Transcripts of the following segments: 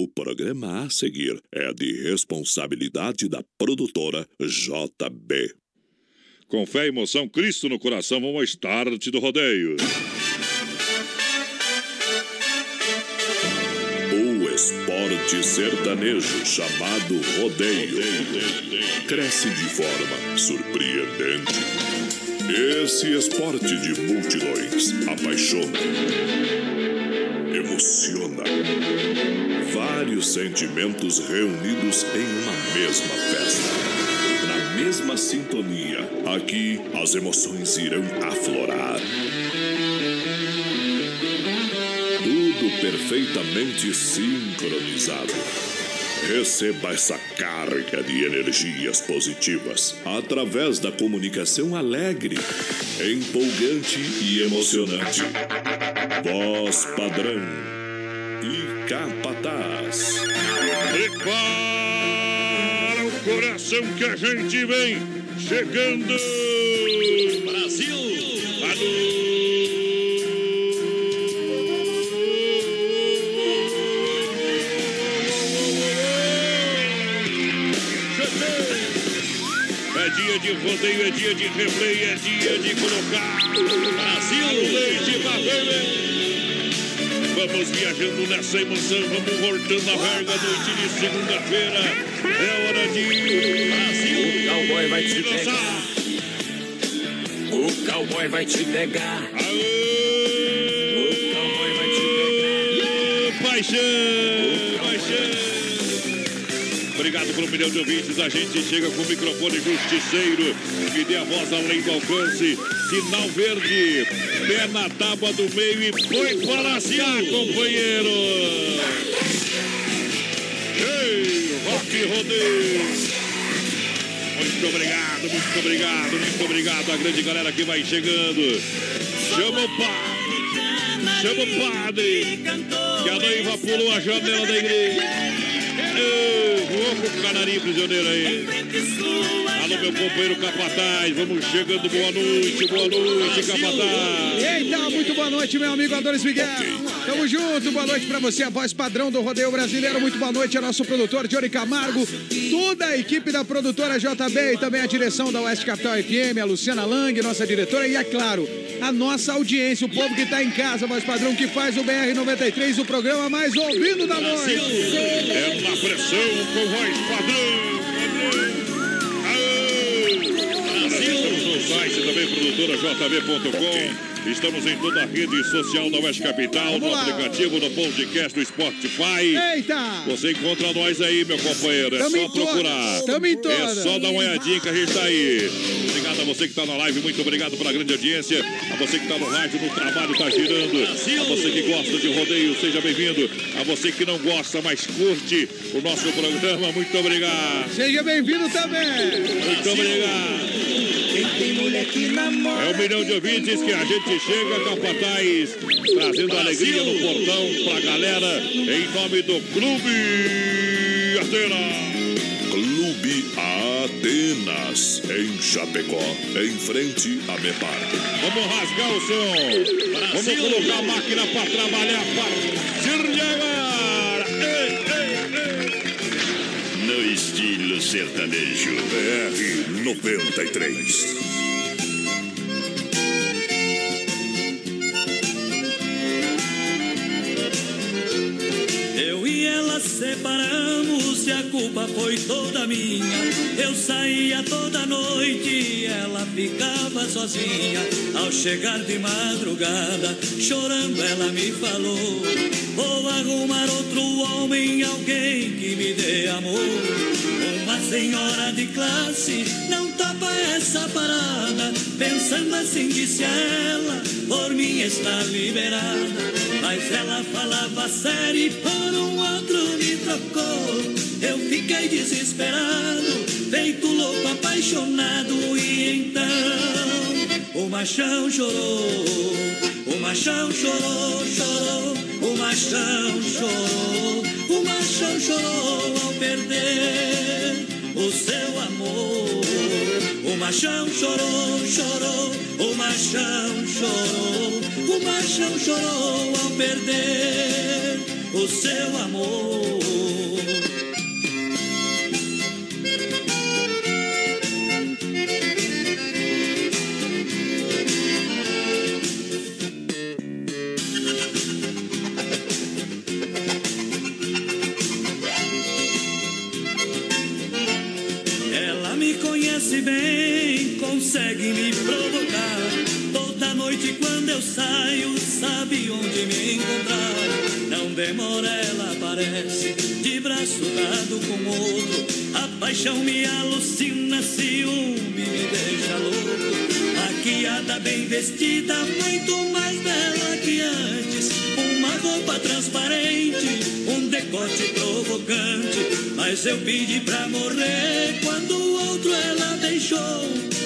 O programa a seguir é de responsabilidade da produtora JB. Com fé e emoção, Cristo no coração, vamos ao start do rodeio. O esporte sertanejo chamado rodeio cresce de forma surpreendente. Esse esporte de multidões apaixona, emociona. Vários sentimentos reunidos em uma mesma festa. Na mesma sintonia, aqui as emoções irão aflorar. Tudo perfeitamente sincronizado. Receba essa carga de energias positivas através da comunicação alegre, empolgante e emocionante. Voz padrão e capataz. Prepara o coração que a gente vem chegando. Brasil! É dia de rodeio, é dia de replay, é dia de colocar Brasil leite pra. Vamos viajando nessa emoção, vamos voltando a verga noite de segunda-feira. É hora de Brasil. O cowboy vai te lançar. pegar. O cowboy vai te pegar. O cowboy vai te pegar. Paixão, paixão. Obrigado por um milhão de ouvintes. A gente chega com o microfone justiceiro que dê a voz além do alcance. Sinal verde, pé na tábua do meio e põe para laciar, companheiro. Ei, rock rodeio. Muito obrigado, muito obrigado, muito obrigado. A grande galera que vai chegando. Chama o padre, chama o padre. Que a noiva pulou a janela da igreja. Ei, voou com o canarinho prisioneiro aí. Alô, meu companheiro Capataz. Vamos chegando. Boa noite, boa noite, Capataz. Eita, muito boa noite, meu amigo Adonis Miguel. Tamo junto, boa noite pra você, a voz padrão do Rodeio Brasileiro. Muito boa noite ao nosso produtor, Johnny Camargo, toda a equipe da produtora JB e também a direção da Oeste Capital FM, a Luciana Lang, nossa diretora, e é claro, a nossa audiência, o povo que tá em casa, voz padrão, que faz o BR-93, o programa mais ouvido da noite. É na pressão com voz padrão. Também, produtora jb.com. Estamos em toda a rede social da Oeste Capital, no aplicativo, no podcast do Spotify. Eita! Você encontra nós aí, meu companheiro. É Tamo só procurar. tamo em É todas. só dar uma olhadinha que a gente tá aí. Obrigado a você que está na live, muito obrigado pela grande audiência. A você que está no rádio, no trabalho, está girando. A você que gosta de rodeio, seja bem-vindo. A você que não gosta, mas curte o nosso programa, muito obrigado. Seja bem-vindo também. Muito obrigado. É um milhão de ouvintes que a gente chega, Capataz, trazendo alegria no portão pra galera, em nome do Clube Atena. Clube Atenas, em Chapecó, em frente a Mepar. Vamos rasgar o som. Vamos colocar a máquina pra trabalhar. Partir de agora. Ei, ei, ei. No estilo sertanejo. BR 93. Culpa foi toda minha. Eu saía toda noite ela ficava sozinha. Ao chegar de madrugada, chorando, ela me falou: Vou arrumar outro homem, alguém que me dê amor. Uma senhora de classe não topa essa parada. Pensando assim, disse ela: Por mim está liberada. Mas ela falava sério e por um outro me trocou. Eu fiquei desesperado, feito louco, apaixonado. E então o machão chorou, o machão chorou, chorou, o machão chorou, o machão chorou ao perder o seu amor. O machão chorou, chorou, o machão chorou, o machão chorou ao perder o seu amor. Quando eu saio, sabe onde me encontrar. Não demora, ela aparece, de braço dado com outro. A paixão me alucina, ciúme me deixa louco. Maquiada, bem vestida, muito mais bela que antes. Uma roupa transparente, um decote provocante. Mas eu pedi pra morrer quando o outro ela deixou.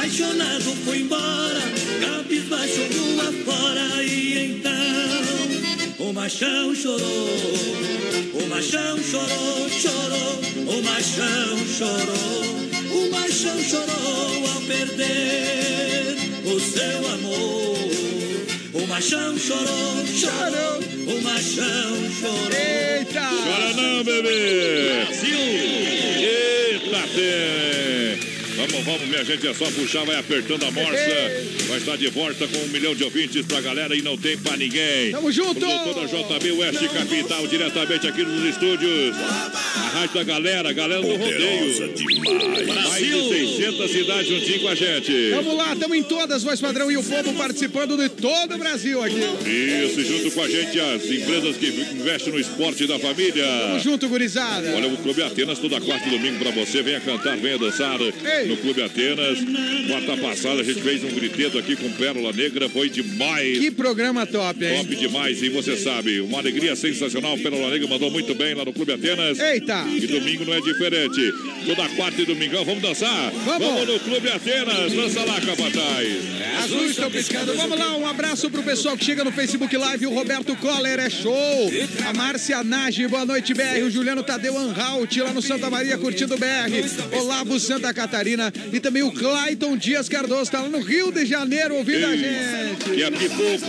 Apaixonado fui embora, cabisbaixo rua fora. E então o machão chorou, o machão chorou, chorou, o machão chorou. O machão chorou ao perder o seu amor. O machão chorou, chorou, o machão chorou. Eita! Chora não, bebê! Eita, tem! Vamos, vamos, minha gente, é só puxar, vai apertando a morsa. Vai estar de volta com um milhão de ouvintes pra galera e não tem pra ninguém. Tamo junto! Produtora JB Oeste Capital, diretamente aqui nos estúdios. A rádio da galera, galera do rodeio. demais. Mais de 600 cidades juntinho com a gente. Vamos lá, estamos em todas, voz padrão e o povo participando de todo o Brasil aqui. Isso, junto com a gente, as empresas que investem no esporte da família. Tamo junto, gurizada. Olha, o Clube Atenas, toda quarta e domingo pra você. Venha cantar, venha dançar Ei. no Clube Atenas. Quarta passada a gente fez um griteto aqui com Pérola Negra, foi demais. Que programa top, hein? Top demais, e você sabe, uma alegria sensacional. Pérola Negra mandou muito bem lá no Clube Atenas. Eita! E domingo não é diferente. Toda quarta e domingão, vamos dançar? Vamos. no Clube Atenas. Dança lá, capataz. As luzes estão piscando. Vamos lá, um abraço pro pessoal que chega no Facebook Live. O Roberto Coller é show. A Márcia Nage, boa noite, BR. O Juliano Tadeu Anhalt, lá no Santa Maria, curtindo BR. Olavo Santa Catarina. E também o Clayton Dias Cardoso, tá lá no Rio de Janeiro, ouvindo a gente. Que é pipoco.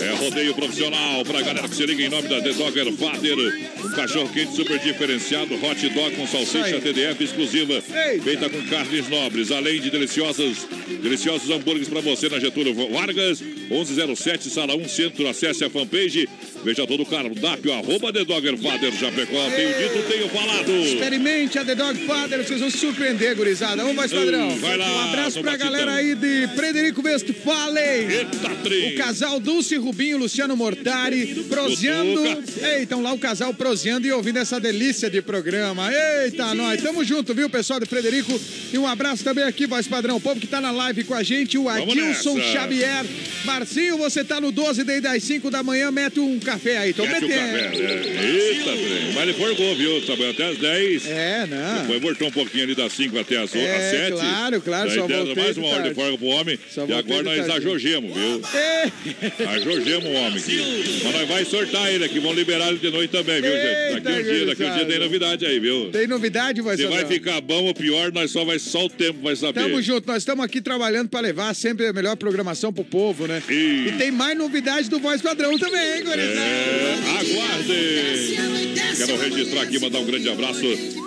É rodeio profissional pra galera que se liga em nome da The Dogger Father. Um cachorro quente super diferenciado, hot dog com salsicha. TDF exclusiva. Eita. Feita com carnes nobres, além de deliciosas, deliciosos hambúrgueres pra você na Getúlio Vargas, 1107, sala 1 Centro. Acesse a fanpage. Veja todo o cardápio, arroba The Dogger Father Chapecó. Tenho dito, tenho falado. Experimente a The Dog Father, vocês vão se surpreender, gurizada. Vamos, mais padrão. Vai lá, Um abraço pra batidão. galera aí de Frederico Westphalen. Eita, trem. O casal Dulce Rubinho, Luciano Mortari, proseando. Eita, então lá o casal proseando e ouvindo essa delícia de programa. Eita, nós tamo junto, viu, pessoal de Frederico? E um abraço também aqui, voz padrão, o povo que tá na live com a gente, o Adilson. Xavier. Marcinho, você tá no 12 desde as 5 da manhã, mete um café aí, tô metendo. Eita, trem. Mas ele forgou, viu? Trabalhou até as 10. É, não. Foi, voltou um pouquinho ali das 5 até as, É, às 7. claro, claro, só voltei mais uma hora de folga pro homem. Só e agora nós ajogemos, viu? Ei, Ajogemos o homem aqui. Mas nós vai sortar ele aqui. Vão liberar ele de noite também, viu, gente? Daqui um dia, daqui um dia tem novidade aí, viu? Tem novidade, voz Se vai ficar bom ou pior, nós só vai só o tempo vai saber. Tamo junto, nós estamos aqui trabalhando para levar sempre a melhor programação pro povo, né? E- E tem mais novidade do Voz Padrão também, hein? É, aguardem! Quero registrar aqui, mandar um grande abraço.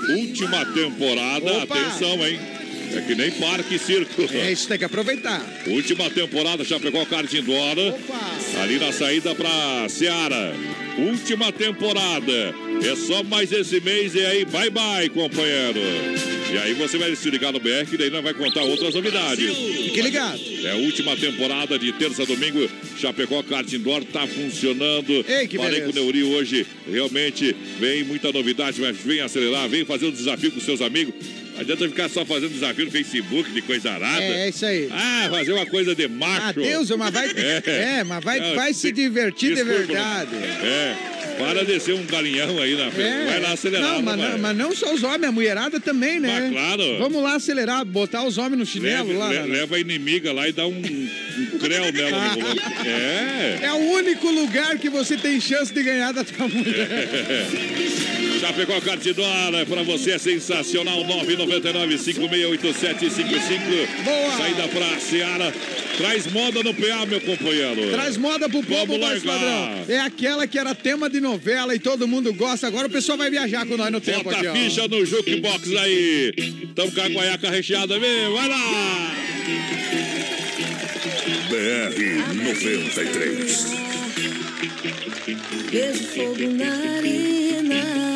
Última temporada, Opa! atenção, hein? É que nem parque e circo. É isso, tem que aproveitar. Última temporada, Chapecó Kart Indoor. Opa! Ali na saída pra Seara. Última temporada. É só mais esse mês e aí, bye bye, companheiro. E aí você vai se ligar no BR, que daí nós vai contar outras novidades. Fique ligado. É a última temporada de terça a domingo. Chapecó Kart Indoor tá funcionando. Ei, que Falei beleza. com o Neuri hoje. Realmente vem muita novidade, mas vem acelerar, vem fazer um desafio com seus amigos. Não adianta ficar só fazendo desafio no Facebook de coisa arada. É, é isso aí. Ah, fazer uma coisa de macho. Ah, Deus, mas vai. É. É, mas vai, Não, vai se divertir de Desculpa, verdade. É. Para de ser um galinhão aí na frente. É. Vai lá acelerar. Não, mas, não, mas não só os homens, a mulherada também, né? Mas claro. Vamos lá acelerar, botar os homens no chinelo Leva, lá. le- leva a inimiga lá e dá um, um creu nela no volante. É. É o único lugar que você tem chance de ganhar da tua mulher. Chapecó Cartidora, pra você é sensacional. 999-568755. Boa. Saída pra Seara. Traz moda no PA, meu companheiro. Traz moda pro povo, largar. padrão. É aquela que era tema de novela e todo mundo gosta. Agora o pessoal vai viajar com nós no tempo Bota aqui, a ó. ficha no jukebox aí. Tamo com a guaiaca recheada, vem. Vai lá. BR 93. Vejo fogo na arena.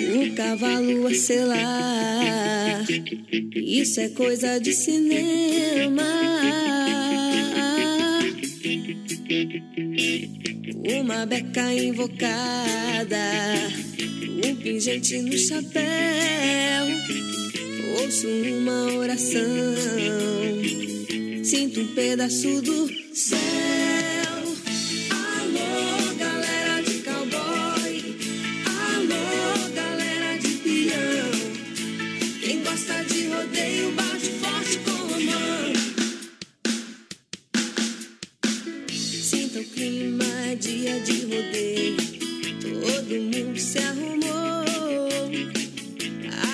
O cavalo a selar. Isso é coisa de cinema. Uma beca invocada, um pingente no chapéu. Ouço uma oração, sinto um pedaço do céu. Clima, dia de rodeio. Todo mundo se arrumou.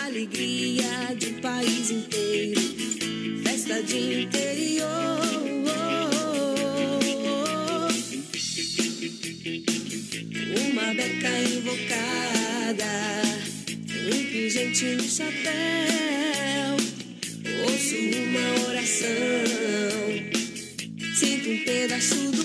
Alegria de um país inteiro. Festa de interior. Uma beca invocada. Um pingente no chapéu. Ouço uma oração. Sinto um pedaço do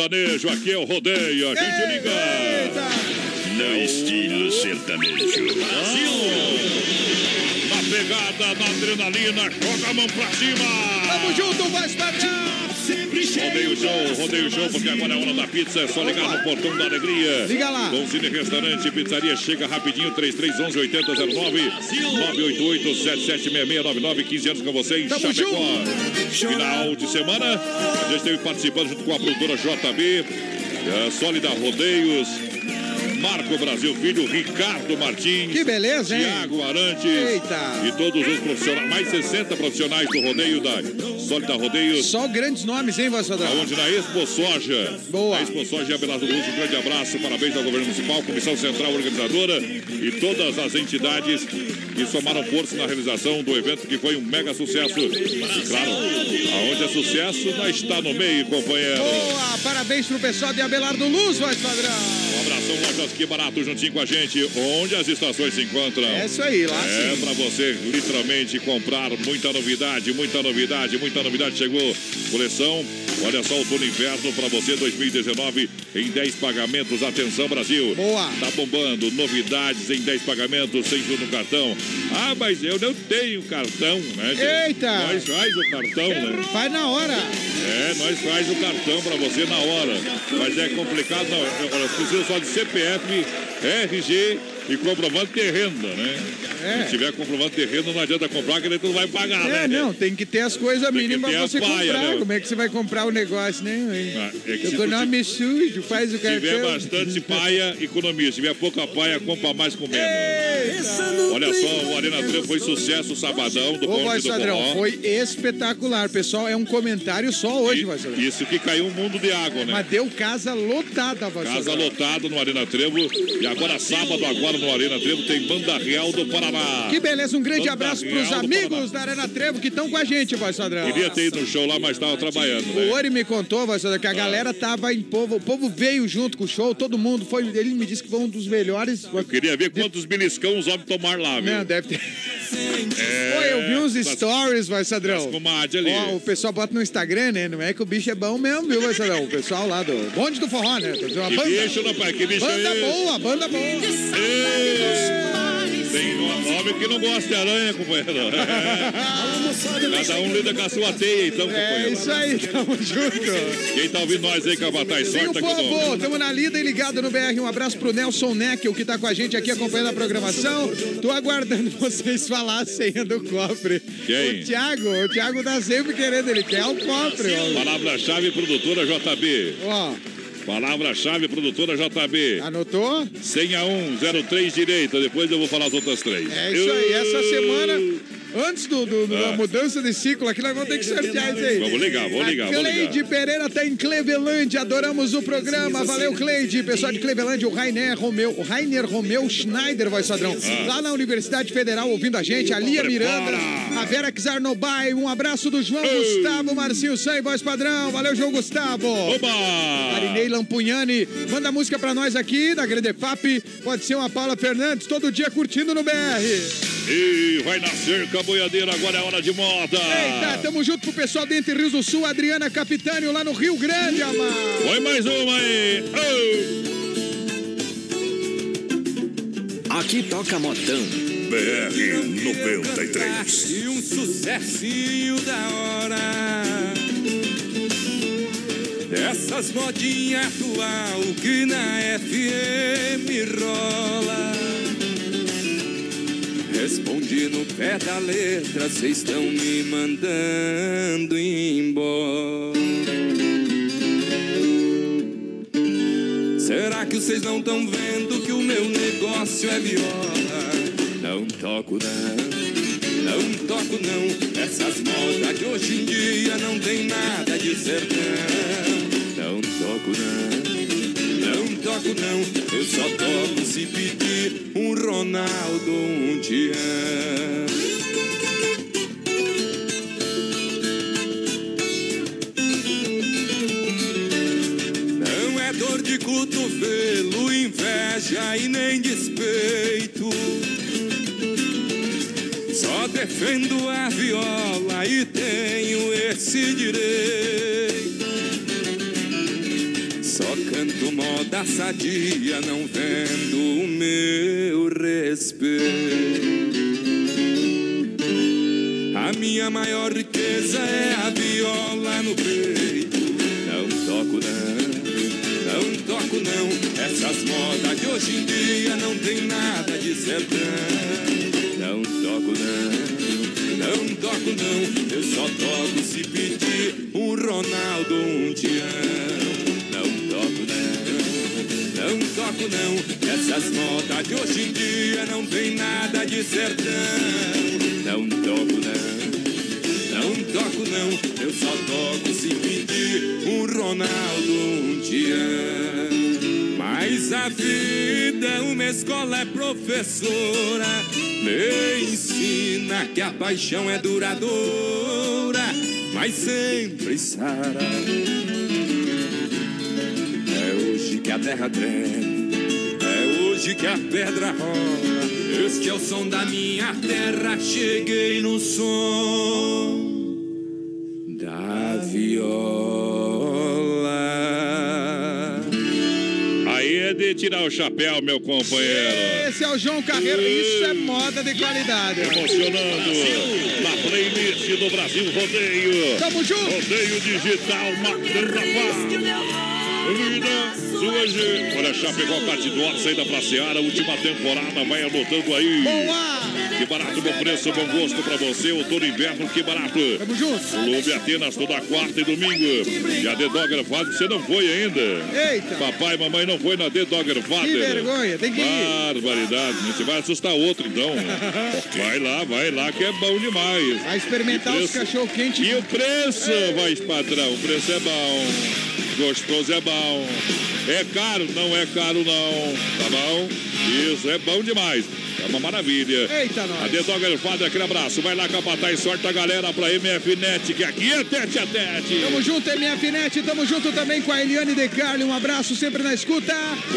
sertanejo, aqui é o rodeio. A gente liga. No estilo sertanejo. Brasil! Na pegada, na adrenalina, joga a mão pra cima! Tamo junto, voz padrão. Rodeio show, rodeio show, porque agora é hora da pizza. É só ligar no portão da alegria. Liga lá. Donzini Restaurante Pizzaria chega rapidinho, 3311 8009 988 776699 15 anos com você em Tamo Chapecó. Final de semana, a gente esteve participando junto com a produtora JB, a Sólida Rodeios, Marco Brasil Filho, Ricardo Martins. Que beleza, hein? Tiago Arantes. Eita. E todos os profissionais, mais 60 profissionais do rodeio da Sólida Rodeios. Só grandes nomes, hein, voz padrão? Aonde na Expo Soja. Boa. A Expo Soja Abelardo Luz, um grande abraço, parabéns ao governo municipal, comissão central organizadora e todas as entidades que somaram força na realização do evento que foi um mega sucesso. E claro, aonde é sucesso, nós está no meio, companheiro. Boa, parabéns pro pessoal de Abelardo Luz, voz padrão. Um abração, lojas que barato, juntinho com a gente, onde as estações se encontram. É isso aí, lá É pra você literalmente comprar muita novidade, muita novidade, muita novidade chegou. Coleção, olha só outono e inverno pra você 2019 em 10 pagamentos. Atenção Brasil. Boa. Tá bombando, novidades em 10 pagamentos sem juros no cartão. Ah, mas eu não tenho cartão, né? Eita. Nós faz o cartão, né? Faz na hora. É, nós faz o cartão pra você na hora. Mas é complicado, não. Eu preciso só de CPF, RG e comprovante de renda, né? É. Se tiver comprovante de renda, não adianta comprar, que daí tu não vai pagar, É, né? não, tem que ter as coisas mínimas pra você paia, comprar. né? Como é que você vai comprar o negócio, né? Ah, é que se o tu nome sujo, faz o Se tiver cartão. bastante paia, economia. Se tiver pouca paia, compra mais com menos. Olha só, o Arena Trevo foi sucesso sabadão do Ô, voz do Forró. foi espetacular. Pessoal, é um comentário só hoje, voz. Isso que caiu um mundo de água, né? Mas deu casa lotada, voz Casa lotada no Arena Trevo. E agora sábado, agora no Arena Trevo, tem Banda Real do Paraná. Que beleza, um grande Banda abraço Real pros do amigos da Arena Trevo que estão com a gente, voz padrão. Queria ter ido no show lá, mas tava trabalhando, O né? Ori me contou, voz que a galera tava em povo, o povo veio junto com o show, todo mundo foi, ele me disse que foi um dos melhores. Queria ver quantos beliscão os homens tomaram lá, viu? Não, deve ter. É, Pô, eu vi uns stories, vai. Ó, o pessoal bota no Instagram, né? Não é que o bicho é bom mesmo, viu, vai, Sadrão? O pessoal lá do bonde do forró, né? Uma Que banda. bicho, rapaz, que bicho Banda é boa, banda boa. Tem um homem que não gosta de aranha, companheiro. É. Cada um lida com a sua teia, então, É companheiro. isso aí, tamo junto. Quem tá ouvindo nós aí, o sorte aqui povo, tamo na lida e ligado no BR. Um abraço pro Nelson Neckel, que tá com a gente aqui acompanhando a programação. Tô aguardando vocês falar a senha do cofre. Quem? O Thiago, o Thiago tá sempre querendo, ele quer o cofre. Palavra-chave, produtora JB. Ó, Palavra-chave, produtora JB. anotou? Senha 1, 03 direita. Depois eu vou falar as outras três. É isso aí, essa semana, antes do, do- do- da Ah. mudança de ciclo aqui, nós vamos ter que sortear isso aí. Vamos ligar, vamos ligar, A vamos Cleide ligar. Pereira tá em Cleveland, adoramos o programa. Valeu, Cleide. Pessoal de Cleveland, o Rainer Romeu, o Rainer Romeu Schneider, voz padrão. Lá na Universidade Federal, ouvindo a gente, a Lia Miranda, a Vera Czarnobai, um abraço do João Gustavo, Marcinho Sam, voz padrão. Valeu, João Gustavo. Oba! Marinei Lampugnani, manda música pra nós aqui da Grande FAP. Pode ser uma Paula Fernandes, todo dia curtindo no BR. E vai nascer com a boiadeira, agora é hora de moda. Eita, tamo junto pro pessoal de Entre Rios do Sul, Adriana Capitânio, lá no Rio Grande, amar. Põe mais uma aí. Aqui toca modão. BR 93. E um sucessinho da hora. Dessas modinhas atual que na FM rola. Respondi no pé da letra, vocês estão me mandando embora. Será que vocês não estão vendo que o meu negócio é viola? Não toco não, não toco não. Essas modas de hoje em dia não tem nada de sertão. Não toco não, não toco não. Eu só toco se pedir um Ronaldo, um Tião. Não é dor de cotovelo, inveja e nem despeito. Só defendo a viola e tenho esse direito. Só canto moda sadia, não vendo o meu respeito. A minha maior riqueza é a viola no peito. Não toco não, não toco não. Essas modas de hoje em dia não tem nada de sertão. Não toco não, não toco não. Eu só toco se pedir um Ronaldo, um Tião. Não toco não. Essas modas de hoje em dia não tem nada de sertão. Não toco não. Não toco não, eu só toco se pedir um Ronaldo, um Tião. Mas a vida, uma escola é professora, me ensina que a paixão é duradoura, mas sempre sara. É hoje que a terra treme, é hoje que a pedra rola. Este é o som da minha terra, cheguei no som da viola. Aí é de tirar o chapéu, meu companheiro. Esse é o João Carreiro, isso é moda de qualidade. Emocionando na playlist do Brasil Rodeio. Tamo junto. Rodeio Digital Matrapá. Vida, gente. Olha, Chapecó Catidor, saída pra Seara, última temporada, vai anotando aí. Boa! Que barato, bom preço, bom gosto pra você. Outono e inverno, que barato. Tamo junto. Clube Atenas toda quarta e domingo. E a The Dogger Father, você não foi ainda. Eita. Papai e mamãe não foi na The Dogger Father. Que vergonha, tem que ir. Barbaridade, você vai assustar outro então. vai lá, vai lá que é bom demais. Vai experimentar os cachorro quente. E o preço, vai padrão, o preço é bom. Gostoso é bom. É caro? Não é caro, não. Tá bom? Isso, é bom demais. É uma maravilha. Eita, nós. A The Dogger Father, aquele abraço. Vai lá capatar e sorte a galera pra MFNet, que aqui é tete a tete. Tamo junto, MFNet. Tamo junto também com a Eliane De Carli. Um abraço sempre na escuta.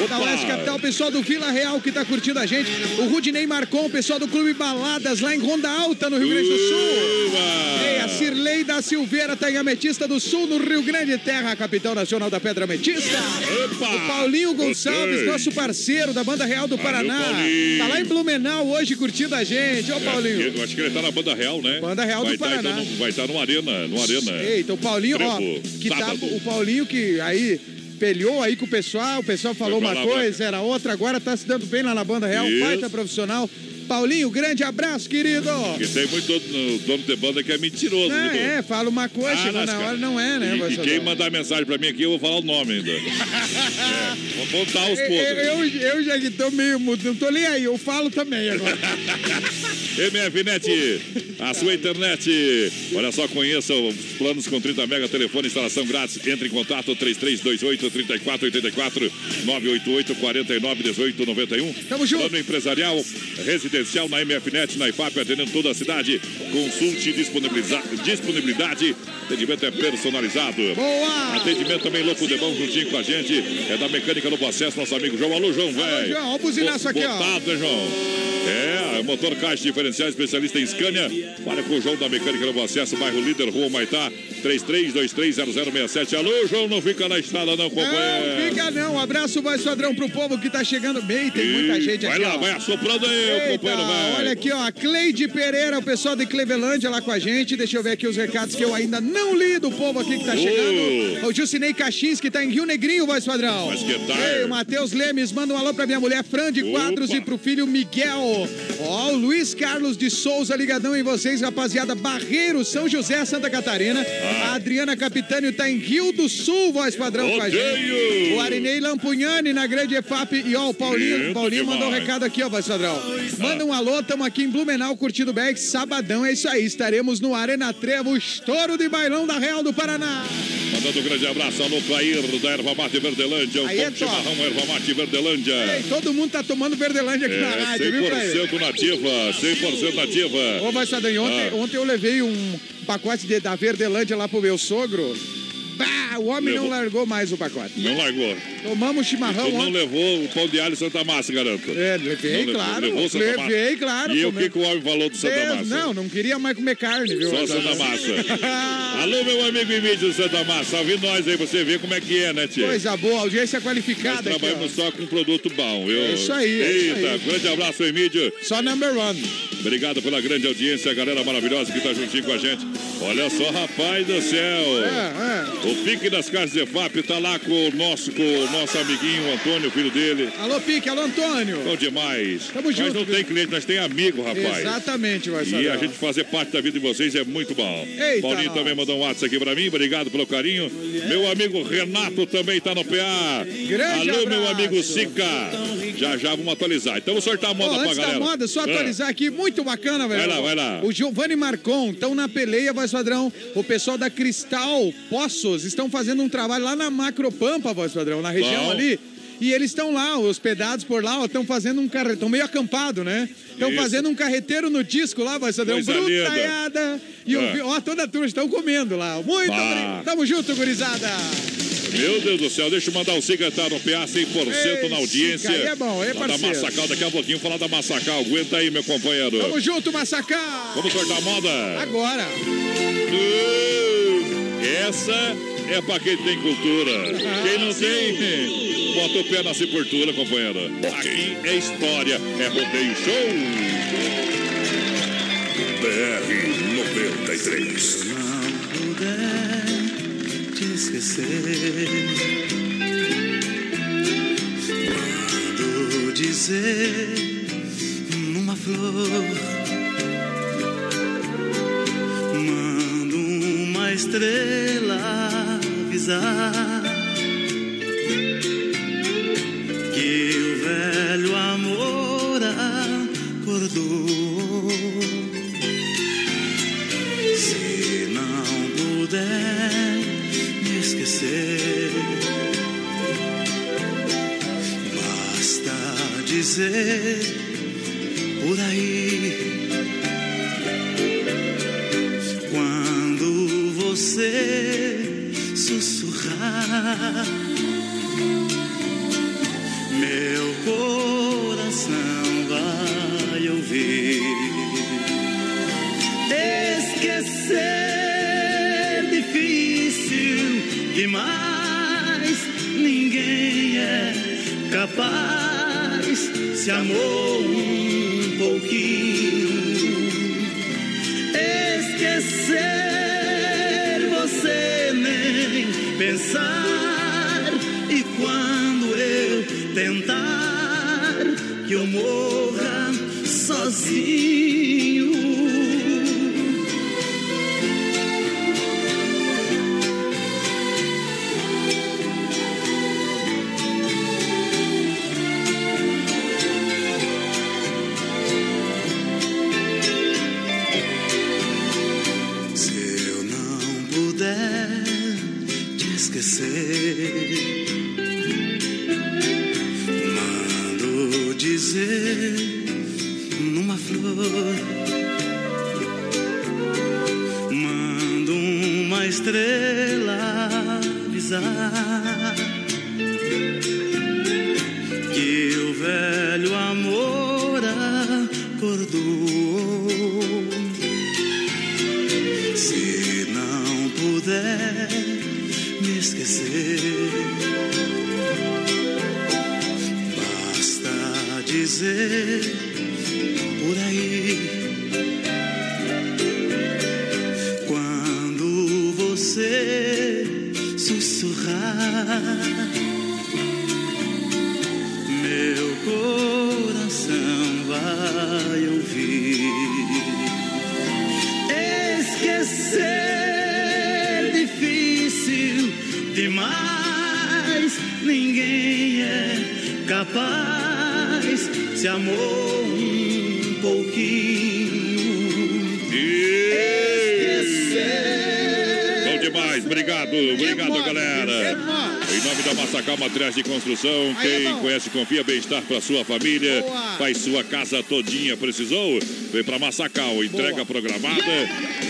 Da Oeste Capital, o pessoal do Vila Real que tá curtindo a gente. O Rudinei Marcon, o pessoal do Clube Baladas lá em Ronda Alta, no Rio Grande do Sul. Ei, a Cirlei da Silveira tá em Ametista do Sul, no Rio Grande Terra, capital nacional da Pedra Ametista. Opa. O Paulinho Gonçalves, Gostei. nosso parceiro da Banda Real do Paraná. Paulinho. Tá lá em Blumenau hoje curtindo a gente. Ô, Paulinho. É, eu acho que ele tá na Banda Real, né? Banda Real do vai tá, Paraná. então, no- vai estar no Arena, no Arena. Eita, o Paulinho, ó, Trevo, que tá, o Paulinho que aí pelhou aí com o pessoal, o pessoal falou uma lá, coisa, era outra, agora tá se dando bem lá na Banda Real, Isso. baita profissional. Paulinho, grande abraço, querido. Porque tem muito dono, dono de banda que é mentiroso. Não, viu? é, fala uma coisa, Ah, chegou na hora, não é, né, E, e quem mandar mensagem pra mim aqui, eu vou falar o nome ainda. é, vou contar os Eu, podres. eu, eu já que tô meio mudo, não tô nem aí, eu falo também agora. MFNet, a sua internet. Olha só, conheça os planos com 30 mega, telefone, instalação grátis. Entre em contato 3328 3484 988 49 18 91. Tamo junto. Plano empresarial, residencial na MFNet, na IPAP, atendendo toda a cidade. Consulte disponibilidade. Atendimento é personalizado. Boa! Atendimento também louco de bom juntinho com a gente. É da Mecânica Novo Acesso, nosso amigo João. Alô, João, velho. João, ó o buzinaço aqui, ó. Botado, né, João? É, motor caixa diferencial especialista em Scania. Fala com o João da Mecânica Novo Acesso, bairro Líder, Rua Maitá, 33230067. Alô, João, não fica na estrada não, Não, companheiro. fica não. Um abraço, vai padrão pro povo que tá chegando bem. Tem muita gente vai aqui, lá, ó. vai assoprando aí, Eita, companheiro, velho. olha aqui, ó, a Cleide Pereira, o pessoal de Clevelândia lá com a gente. Deixa eu ver aqui os recados que eu ainda não li do povo aqui que tá chegando. O Jucinei Caxins, que tá em Rio Negrinho, voz padrão. Mas que tal? Ei, o Matheus Lemes, manda um alô pra minha mulher Fran de Quadros Opa. e pro filho Miguel. Ó, o Luiz Carlos de Souza, ligadão em vocês, rapaziada. Barreiro, São José, Santa Catarina. A Adriana Capitânio tá em Rio do Sul, voz padrão com a gente. Odeio! O Arinei Lampugnani na grande EFAP. E ó, o Paulinho, Paulinho mandou um recado aqui, ó, voz padrão. Manda um alô, tamo aqui em Blumenau, curtindo o Beck. Sabadão, é isso aí. Estaremos no Arena Trevo, estouro de bailão da Real do Paraná. Mandando um grande abraço ao Clair da Erva Mate Verdelândia. O Aí é chimarrão Erva Mate Verdelândia. Ei, todo mundo tá tomando Verdelândia aqui na É rádio, viu, pra ele? 100% nativa, 100% nativa. Ô, vai Sadam, ontem, Ah. ontem eu levei um pacote de, da Verdelândia lá pro meu sogro. Bah, o homem não Levou. largou mais o pacote. Não largou. Tomamos chimarrão Tu não levou o pão de alho Santa Massa, garanto. É, levei, Não levou- claro. levou Santa Massa. levei, claro. E o que, que o homem falou do Santa Deus, Massa? Não, não queria mais comer carne, viu? Só Santa Massa. Alô, meu amigo e mídia do Santa Massa. Ouvindo nós aí, você vê como é que é, né, tia? Coisa boa, audiência Nós qualificada aqui, trabalhamos ó. só com produto bom, viu? É isso aí, é Eita, isso aí. grande abraço, Emílio. Só number one. Obrigado pela grande audiência, a galera maravilhosa que tá juntinho com a gente. Olha só, rapaz do céu. É, O Pique das Casas EFAP tá lá com o nosso, com o nosso amiguinho o Antônio, filho dele. Alô, Pique, alô, Antônio. Bom demais. Tamo junto, não viu? tem cliente, nós tem amigo, rapaz. Exatamente, vai E a gente fazer parte da vida de vocês é muito bom. Eita, Paulinho nós. também mandou um WhatsApp aqui pra mim. Obrigado pelo carinho. Meu amigo Renato também tá no PA. Grande Alô, meu abraço. amigo Sica. Já já vamos atualizar. Então vamos sortar a moda Ó, pra galera. moda, só Ah. atualizar aqui, muito bacana, velho. Vai lá, vai lá. O Giovanni Marcon estão na peleia, voz padrão. O pessoal da Cristal Poços estão fazendo um trabalho lá na Macropampa, voz padrão, na região Bom. ali. E eles estão lá, hospedados por lá, estão fazendo um carreteiro, estão meio acampado, né? Estão fazendo um carreteiro no disco lá, voz padrão, Coisa linda. brutaiada. E o Ah. ó, toda a turma estão comendo lá. Muito Bah. obrigado. Tamo junto, gurizada. Meu Deus do céu, deixa eu mandar o Siga tá no PA 100% Ei, na audiência. Aí é bom, aí é Lá da parceiro. Massacal, daqui a pouquinho falar da Massacal. Aguenta aí, meu companheiro. Tamo junto, Massacá. Vamos cortar a moda. Agora. Essa é pra quem tem cultura. Quem não tem, bota o pé na sepultura, companheiro. Aqui é história, é rodeio show. BR 93. não puder te esquecer. Mando dizer numa flor, uma estrela avisar que o velho amor acordou. Se não puder me esquecer, basta dizer por aí. Você sussurrar, meu coração vai ouvir. Esquecer difícil demais, ninguém é capaz. Se amou um pouquinho, esquecer pensar. E quando eu tentar que eu morra sozinho. Construção, Aí, quem irmão. conhece confia bem-estar para sua família, Boa. faz sua casa todinha, precisou? Vem para Massacal, entrega Boa. programada,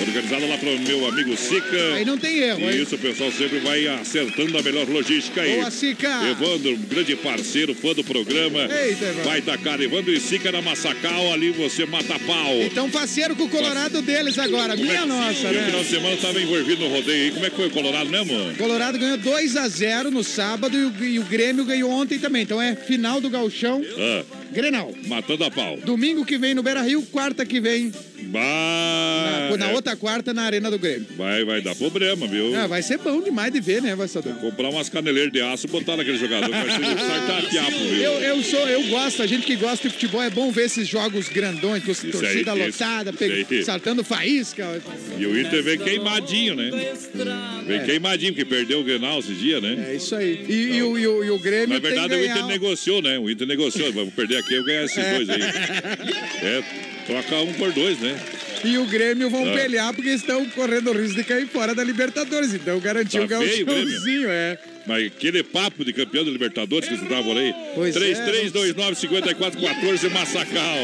organizada lá para o meu amigo Sica. Aí não tem erro, E hein? isso, o pessoal sempre vai acertando a melhor logística aí. Boa, Sica. Evandro, um grande parceiro, fã do programa. Eita, Evandro. Vai da cara, Evandro e Sica na Massacal, ali você mata pau. Então faceiro com o Colorado deles agora, Como é minha que- nossa, e o final né? de semana estava envolvido no rodeio aí. Como é que foi o Colorado mesmo? Colorado ganhou 2 a 0 no sábado e o, e o Grêmio ganhou ontem também. Então é final do Gauchão, Ah, Grenal. matando a pau. Domingo que vem no Beira Rio, quarta que vem, Vai, na, na é, outra quarta na Arena do Grêmio. vai, vai dar problema, viu? Ah, vai ser bom demais de ver, né, Vassador? Comprar umas caneleiras de aço e botar naquele jogador. Vai ser sartar fiapo, viu? Eu, eu sou, eu gosto, a gente que gosta de futebol, é bom ver esses jogos grandões, com Isso torcida aí, isso- lotada, isso aí. saltando faísca. E o Inter vem queimadinho, né? Vem queimadinho, porque perdeu o Grenal esse dia, né? É isso aí. E, e o, e o- e o Grêmio Na verdade, o Inter ganhar. negociou, né? O Inter negociou. Vamos perder aqui, eu ganhar esses dois aí. É, troca um por dois, né? E o Grêmio vão Ah. pelear porque estão correndo o risco de cair fora da Libertadores. Então garantiu Tá o gauchãozinho, é. Mas aquele papo de campeão da Libertadores que por aí. Pois é, 3329-5414 Massacal.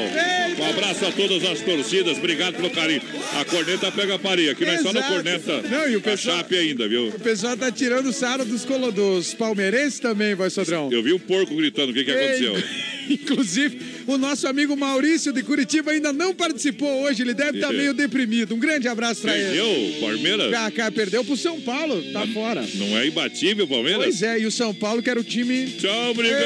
Um abraço a todas as torcidas. Obrigado pelo carinho. A corneta pega a paria. Aqui não é só na corneta. Não, e o pessoal- chape ainda, viu? O pessoal tá tirando sarro dos, colo- dos palmeirenses também, vai, Sodrão. Eu vi um porco gritando. O que, que aconteceu? Inclusive, o nosso amigo Maurício de Curitiba ainda não participou hoje. Ele deve estar É. meio deprimido. Um grande abraço pra ele. Perdeu, Palmeiras? Ah, cara, perdeu pro São Paulo. Tá fora. Não é imbatível, Palmeiras? Pois é, e o São Paulo, que era o time. Tchau, obrigado.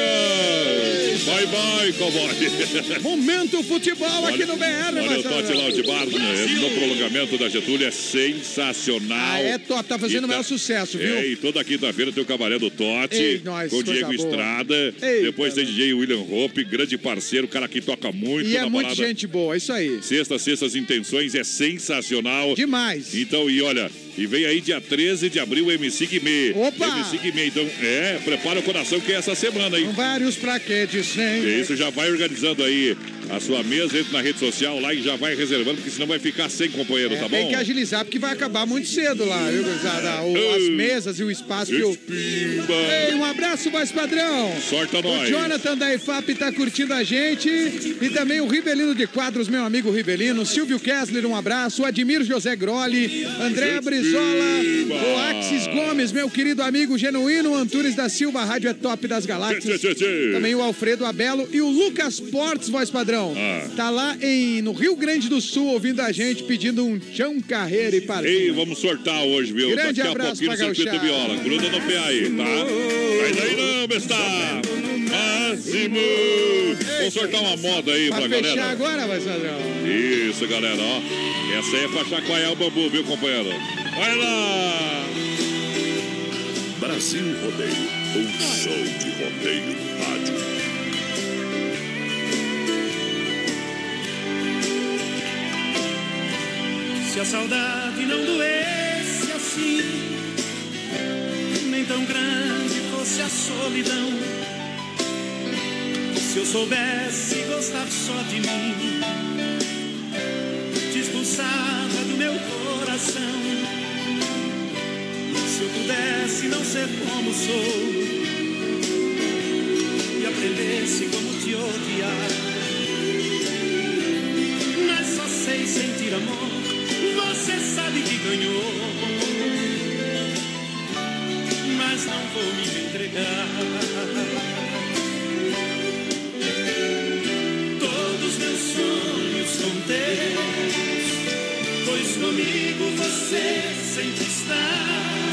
Bye, bye, cowboy. Momento futebol aqui no BR, Olha o Marcelo. Tote Loud Bar né, no prolongamento da Getúlio é sensacional. Ah, é top, tá fazendo o maior sucesso, viu? É, e toda quinta-feira tem o Cabaré do Tote, Ei, nós, com o Diego boa. Estrada. Eita, Depois tem DJ William Hope, grande parceiro, cara que toca muito E é muita gente boa, isso aí. Sexta, sextas intenções é sensacional. Demais. Então, e olha, E vem aí dia 13 de abril o MC Guimê. Opa! MC Guimê, então, é, prepara o coração que é essa semana aí. Com vários praquetes, sem. Isso já vai organizando aí a sua mesa, entra na rede social lá e já vai reservando, porque senão vai ficar sem companheiro, É, tá tem bom? que agilizar, porque vai acabar muito cedo lá, viu, gurizada? O- As mesas e o espaço que eu. Ei, um abraço, voz padrão! Sorta O nós! Jonathan da IFAP tá curtindo a gente. E também o Rivelino de Quadros, meu amigo Rivelino. Silvio Kessler, um abraço. O Admir José Groli. André Brizola. O Axis Gomes, meu querido amigo genuíno. Antunes da Silva, a Rádio é top das galáxias. Tchê, tchê, tchê. Também o Alfredo Abelo e o Lucas Portes, voz padrão. Ah. Tá lá em, no Rio Grande do Sul ouvindo a gente, pedindo um chão carreira e Ei, parceiro. vamos sortar hoje, viu? Grande Daqui a abraço pouquinho no Circuito. Viola. Gruda no pé aí, tá? Sai daí não, besta! Máximo! Vamos sortar uma moda aí Pra pra fechar galera. agora, voz padrão. Isso, galera, ó. Essa aí é pra chacoalhar o bambu, viu, companheiro? Vai lá! Brasil Rodeio, um show de rodeio no rádio. Se a saudade não doesse assim, nem tão grande fosse a solidão. Se eu soubesse gostar só de mim, te expulsava do meu coração. Se eu pudesse não ser como sou e aprendesse como te odiar. Mas só sei sentir amor. Você sabe que ganhou, mas não vou me entregar. Todos meus sonhos são teus, pois comigo você sempre está.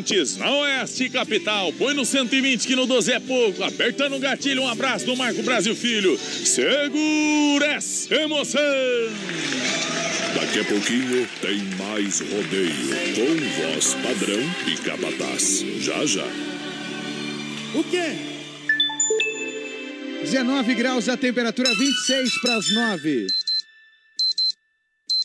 ouvintes na Oeste Capital. Põe no 120 que no 12 é pouco. Apertando o gatilho, um abraço do Marco Brasil Filho. Segura essa emoção. Daqui a pouquinho tem mais rodeio com voz padrão e capataz. Já já. O quê? 19 graus a temperatura, 26 para as 9.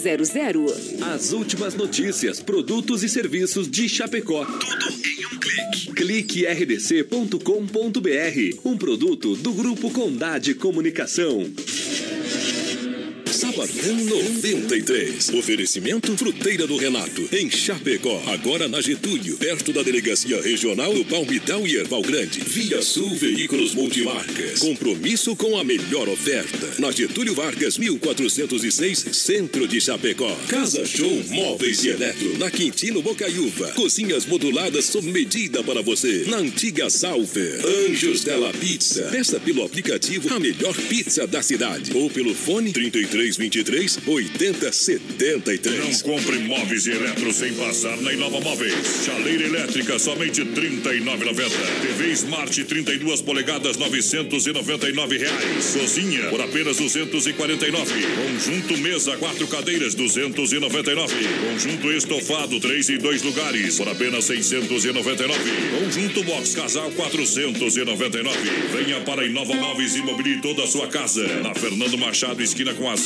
3328-3100. As últimas notícias, produtos e serviços de Chapecó. Tudo em um clique. Clique rdc.com.br. Um produto do Grupo Condade Comunicação. Sabadão 93. Oferecimento Fruteira do Renato, em Chapecó. Agora na Getúlio, perto da Delegacia Regional do Palmital e Erval Grande. Via Sul Veículos Multimarcas. Compromisso com a melhor oferta. Na Getúlio Vargas, 1406, Centro de Chapecó. Casa Show Móveis e Eletro, na Quintino Bocaiúva. Cozinhas moduladas sob medida para você. Na antiga Salver. Anjos Della Pizza. Peça pelo aplicativo a melhor pizza da cidade. Ou pelo fone 3323 8073. Não compre móveis e eletro sem passar na Inova Móveis. Chaleira elétrica somente R$ 39,90. TV Smart 32 polegadas 999 reais. Cozinha por apenas 249. Conjunto mesa quatro cadeiras 299. Conjunto estofado três e dois lugares por apenas 699. Conjunto box casal 499. Venha para Inova Móveis e mobile toda a sua casa. Na Fernando Machado esquina com a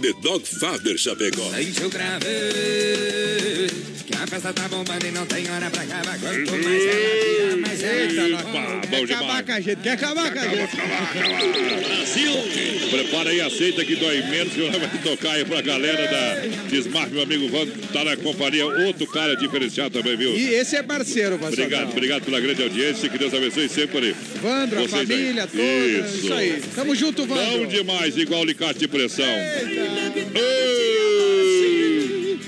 The Dog Father Chapecó. Que a festa tá bombando e não tem hora pra acabar Quanto mais ela vira, mais ela Eita, quer acabar com a gente, quer acabar com a gente. Brasil! Prepara aí, aceita que dói menos, que vai tocar aí pra galera da Desmarque, meu amigo Vando, tá na companhia, outro cara diferenciado também, viu? E esse é parceiro, Vassourão. Obrigado, obrigado pela grande audiência, que Deus abençoe sempre. Vandro, a vocês aí. família toda. Isso. aí. Tamo junto, Vandro. demais, igual alicate de pressão. Ei!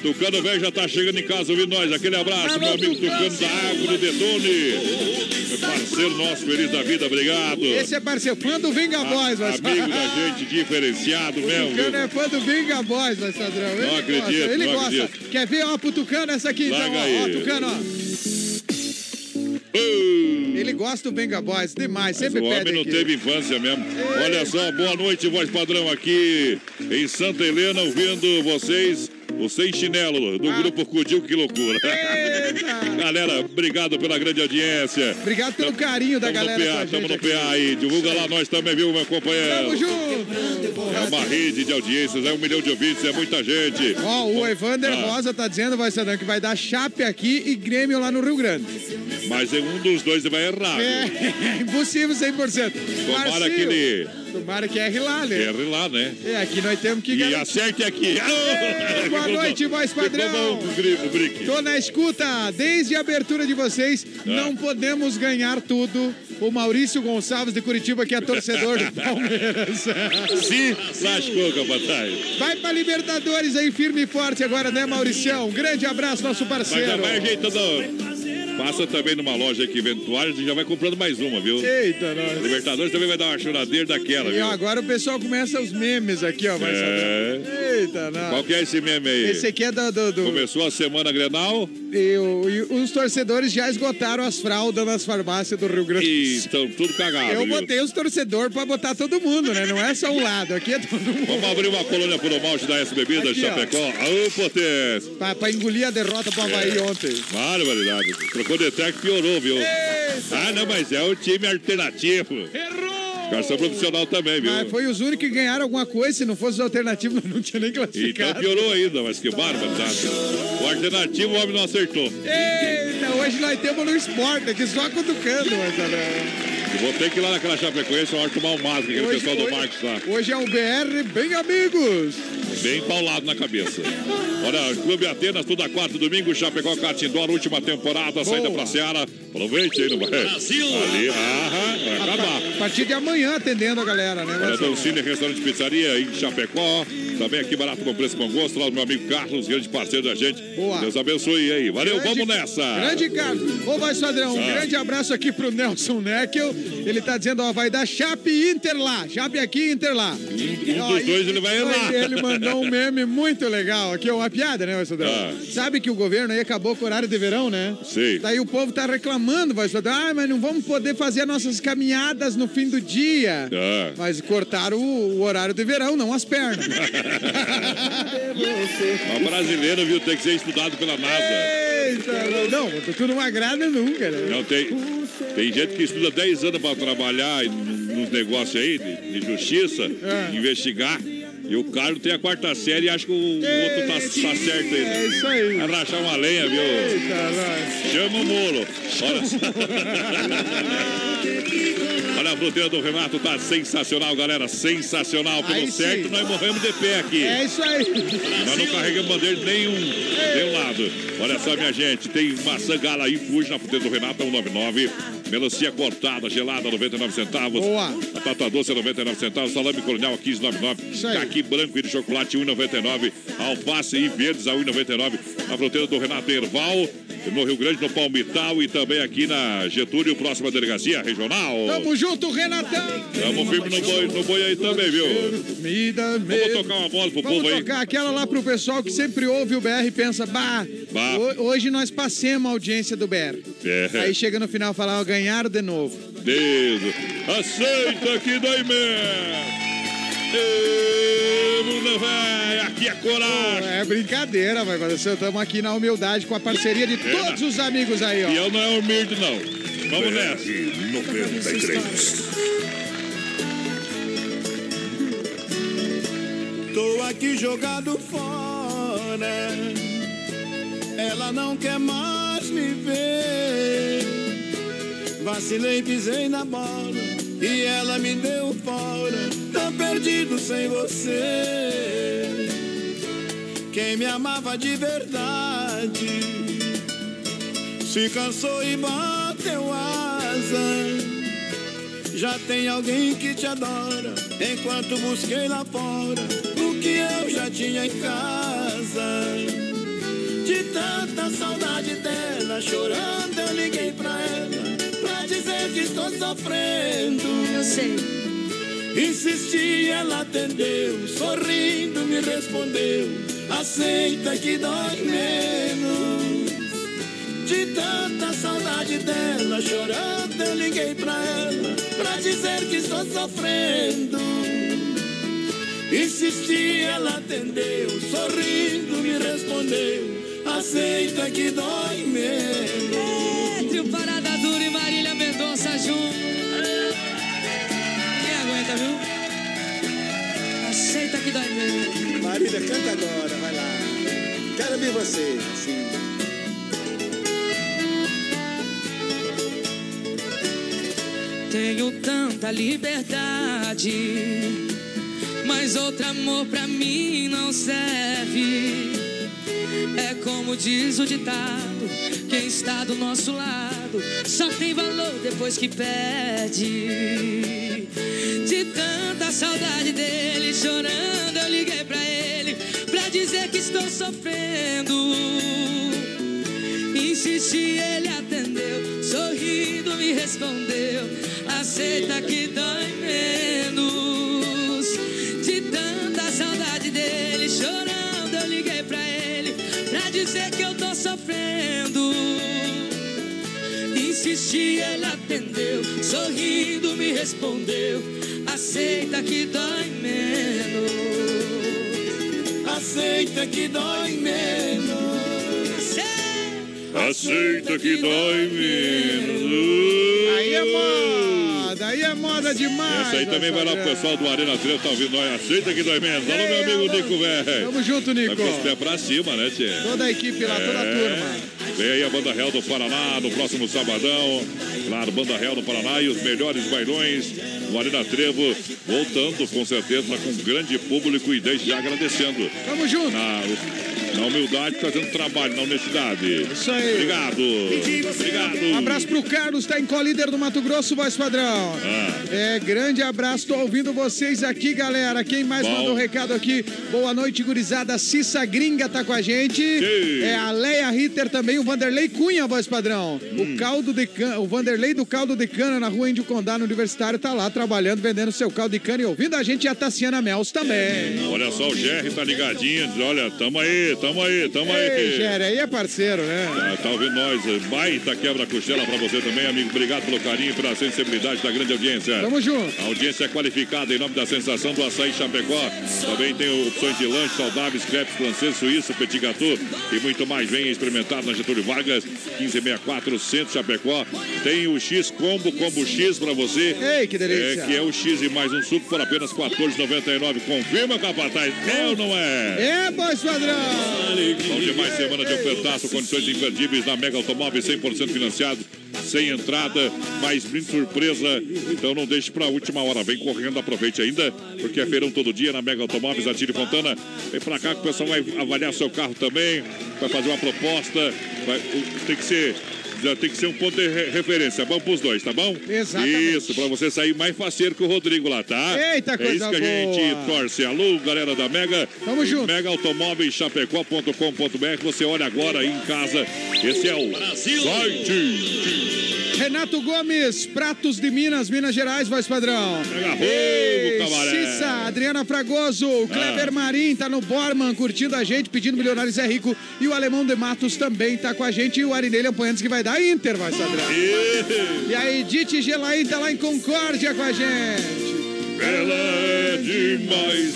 Tucano velho já tá chegando em casa ouvindo nós. Aquele abraço, meu amigo Tucano da Água do Detone. Parceiro nosso, feliz da vida, obrigado. Esse é parceiro, fã do Vinga Boys, Amigo da gente, diferenciado mesmo. Tucano é fã do Vinga Boys, vai, Sadrão. Ele Não acredito, gosta, ele não gosta. acredito. Quer ver, ó, pro Tucano essa aqui, então, Larga ó. aí. Ó, Tucano, ó. Ele gosta do Venga Boys demais, sempre o pede homem não aqui. teve infância mesmo. Olha só, boa noite, voz padrão aqui em Santa Helena, ouvindo vocês. O Sem Chinelo, do grupo Cudil, que loucura. Galera, obrigado pela grande audiência. Obrigado pelo carinho da Tamo galera no com a PA, tamo no aqui. PA aí. Divulga lá nós também, viu, meu companheiro? Tamo junto! É uma rede de audiências, é um milhão de ouvintes, é muita gente. Ó, o Evander Ah. Rosa tá dizendo, vai Sadrão, que vai dar Chape aqui e Grêmio lá no Rio Grande. Mas em um dos dois vai errar. viu? É, impossível 100%. Tomara Marcinho, que ele Tomara que erre lá, né? erre lá, né? É, aqui nós temos que E garantir. acerte aqui. Boa noite, voz padrão. Bom. Tô na escuta, desde a abertura de vocês, Ah. não podemos ganhar tudo. O Maurício Gonçalves de Curitiba, que é torcedor do Palmeiras. Se lascou, capataz. Vai pra Libertadores aí, firme e forte agora, né, Mauricião? Um grande abraço, nosso parceiro. vai ajeitando. Passa também numa loja aqui toalhas e já vai comprando mais uma, viu? Eita, nós. Libertadores também vai dar uma choradeira daquela, E viu? ó, agora o pessoal começa os memes aqui, ó. Vai É. saber. Eita, não. Qual que é esse meme aí? Esse aqui é do. do, do- Começou a semana Grenal e, o- e os torcedores já esgotaram as fraldas nas farmácias do Rio Grande do e Sul. estão tudo cagado, Eu viu? botei os torcedores pra botar todo mundo, né? Não é só um lado, aqui é todo mundo. Vamos abrir uma colônia por o malte da S Bebidas. Chapecó. Aô, potência! Pra, pra engolir a derrota pro Havaí É. ontem. Barbaridade. Trocou de técnico piorou, viu? Ah, não, mas é o time alternativo. Errou! Garçom profissional também, viu? Mas foi os únicos que ganharam alguma coisa, se não fosse os alternativos, não tinha nem Então classificado. piorou ainda, mas que barbaridade. O alternativo o homem não acertou. Eita, hoje nós temos no esporte aqui, só cutucando, mas olha. Eu vou ter que ir lá naquela Chapecoense uma hora tomar um mágico, aquele Hoje- pessoal do hoje- Marcos lá. Hoje é um BR bem amigos. Bem paulado na cabeça. Olha, Clube Atenas, toda quarta e domingo, Chapecó Catindó, última temporada, saída pra Seara. Aproveite aí, não vai? Brasil! Ali, aham, vai acabar. A partir de amanhã atendendo a galera, né? Olha, Marcelo? Dolcine Restaurante Pizzaria em Chapecó. Também aqui barato com preço bom gosto. Lá o meu amigo Carlos, grande parceiro da gente. Boa. Deus abençoe aí. Valeu, Grande- vamos nessa. Grande Carlos. Ô, vai, Padrão, um Ah. grande abraço aqui pro Nelson Neckel. Ele tá dizendo, ó, vai dar Chape Inter lá. Chape aqui Inter lá. Um dos dois ele vai errar. Ele mandou Mandou um meme muito legal aqui, uma piada, né, Sodrão? Ah. Sabe que o governo aí acabou com o horário de verão, né? Sim. Daí o povo tá reclamando, vai Sodrão. Ah, mas não vamos poder fazer as nossas caminhadas no fim do dia. Ah. Mas cortaram o, o horário de verão, não as pernas. Mas brasileiro, viu, tem que ser estudado pela NASA. Eita, não, tu não agrada nunca, né? Não tem. Tem gente que estuda 10 anos para trabalhar nos negócios aí, de, de justiça, É. investigar. E o cara tem a quarta série e acha que o, outro tá, tá certo aí. É isso aí. Vai rachar uma lenha, viu? Eita. Chama o molo. Olha só. Olha a fruteira do Renato, tá sensacional, galera. Sensacional. Pelo Aí sim. certo, nós morremos de pé aqui. É isso aí. Nós não carregamos bandeira de nenhum, nenhum lado. Olha só, minha gente, tem maçã gala aí, fuge na fruteira do Renato, 199. Melancia cortada, gelada, 99 centavos. Boa. Batata doce, 99 centavos. Salame colonial, 15,99. Isso aí. Caqui branco e de chocolate, 1,99. Alface e verdes, a 1,99. Na fruteira do Renato Erval, no Rio Grande, no Palmital e também aqui na Getúlio, próxima delegacia regional. Tamo junto, Renatão. Tamo firme no boi, no boi aí também, viu? Me dá Vamos tocar uma bola pro Vamos povo aí. tocar aquela lá pro pessoal que sempre ouve o BR e pensa, bah, Bah. ho- hoje nós passemos a audiência do BR. É. Aí chega no final e fala, ó, ganharam de novo. Deus. Aceita que dói. Ê, bunda véia, aqui é coragem. É brincadeira, vai fazer. Estamos aqui na humildade com a parceria de todos os amigos aí, ó. E eu não é humilde, não. Vamos nessa. 93. Tô aqui jogado fora. Ela não quer mais me ver. Vacilei, pisei na bola e ela me deu fora. Tá perdido sem você. Quem me amava de verdade se cansou e bateu asa. Já tem alguém que te adora, enquanto busquei lá fora o que eu já tinha em casa. De tanta saudade dela, chorando, eu liguei pra ela, pra dizer que estou sofrendo. Eu sei. Insisti, ela atendeu, sorrindo me respondeu, aceita que dói menos. Saudade dela, chorando, eu liguei pra ela, pra dizer que estou sofrendo. Insisti, ela atendeu, sorrindo me respondeu, aceita que dói menos. Trio Parada Dura e Marília Mendonça junto. Quem aguenta, viu? Aceita que dói mesmo. Marília, canta agora, vai lá. Quero ver você, assim. Tenho tanta liberdade, mas outro amor pra mim não serve. É como diz o ditado: quem está do nosso lado só tem valor depois que perde. De tanta saudade dele, chorando, eu liguei pra ele pra dizer que estou sofrendo. Insisti, ele atendeu, sorrindo me respondeu. Aceita que dói menos. De tanta saudade dele, chorando, eu liguei pra ele pra dizer que eu tô sofrendo. Insisti, ele atendeu, sorrindo me respondeu. Aceita que dói menos. Aceita que dói menos. Aceita que dói menos. Aí é moda, aí é moda demais. Essa aí também vai lá pro pessoal do Arena Trevo, tá ouvindo nós. Aceita que dói menos. Alô, meu amigo Nico, velho. Tamo junto, Nico. Tá com os pés pra cima, né, Tchê? Toda a equipe lá, toda a É. turma. Vem aí a Banda Real do Paraná no próximo sabadão. Claro, Banda Real do Paraná e os melhores bailões no Arena Trevo. Voltando, com certeza, com grande público e desde já agradecendo. Tamo junto. Na, Na humildade, fazendo trabalho, na honestidade. Isso aí. Obrigado. Obrigado. Um abraço pro Carlos, tá em Colíder do Mato Grosso, voz padrão. Ah. É, grande abraço, tô ouvindo vocês aqui, galera. Quem mais Bom. mandou recado aqui? Boa noite, gurizada. Cissa Gringa tá com a gente. Sim. É a Leia Ritter também, o Vanderlei Cunha, voz padrão. Hum. O caldo de cana, o Vanderlei do caldo de cana na rua Índio Condá, no Universitário, tá lá trabalhando, vendendo seu caldo de cana e ouvindo a gente e a Tassiana Mels também. Olha só, o Jerry tá ligadinho. Olha, tamo aí, tamo aí, tamo aí. Ei, Gera, aí é parceiro, né? Ah, tá ouvindo nós? Baita quebra-costela pra você também, amigo. Obrigado pelo carinho, pela sensibilidade da grande audiência. Tamo junto. A audiência é qualificada em nome da sensação do açaí Chapecó. Também tem opções de lanche saudáveis, crepes francês, suíço, petit gâteau e muito mais. Venha experimentar na Getúlio Vargas, 1564, Centro Chapecó. Tem o X Combo, Combo X pra você. Ei, que delícia. É, que é o X e mais um suco por apenas 14,99. Confirma, capataz. É ou não é? É, voz padrão. São demais semana de ofertaço, condições imperdíveis na Mega Automóveis 100% financiado, sem entrada, mais brinde surpresa. Então não deixe pra última hora, vem correndo, aproveite ainda, porque é feirão todo dia na Mega Automóveis, Atire Fontana. Vem pra cá que o pessoal vai avaliar seu carro também, vai fazer uma proposta, vai- tem que ser. Já tem que ser um ponto de re- referência. Bom pros dois, tá bom? Exatamente. Isso, pra você sair mais faceiro que o Rodrigo lá, tá? Eita, É coisa isso que a gente boa. torce. Alô, galera da Mega. Tamo junto. Mega Automóveis Chapecó.com.br. Você olha agora aí em casa. Esse é o site. Renato Gomes, Pratos de Minas, Minas Gerais, voz padrão. Ei. Cissa, Adriana Fragoso, o Kleber Ah. Marim tá no Borman curtindo a gente, pedindo Milionários é Rico. E o Alemão de Matos também tá com a gente. E o Arinelli Apoiantes que vai dar Inter, voz padrão. E a Edith Gelaim tá lá em Concórdia com a gente. Ela é demais.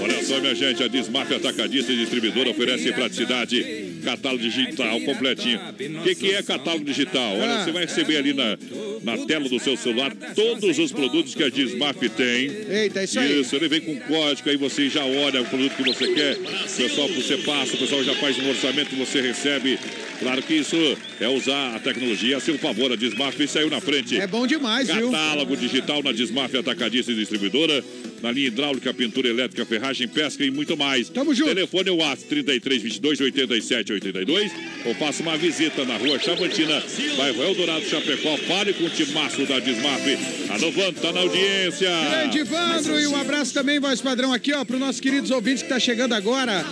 Olha só, minha gente, a Dismaf Atacadista e Distribuidora oferece praticidade, catálogo digital completinho. O que, que é catálogo digital? Olha, você vai receber ali na, na tela do seu celular todos os produtos que a Dismaf tem. Eita, é isso aí. Isso, ele vem com código, aí você já olha o produto que você quer. O pessoal, você passa, o pessoal já faz um orçamento, você recebe. Claro que isso é usar a tecnologia a seu favor. A Dismaf saiu na frente. É bom demais, viu? Catálogo digital na Dismaf Atacadista e Distribuidora. Na linha hidráulica, pintura elétrica, ferragem, pesca e muito mais. Tamo junto. Telefone é o WhatsApp 33 22 87 82 ou faça uma visita na rua Chavantina, bairro Eldorado, Chapecó. Fale com o timaço da Dismaf. Alô, Vando, tá na audiência. Grande Evandro e um abraço também, voz padrão, aqui, ó, para os nossos queridos ouvintes que tá chegando agora.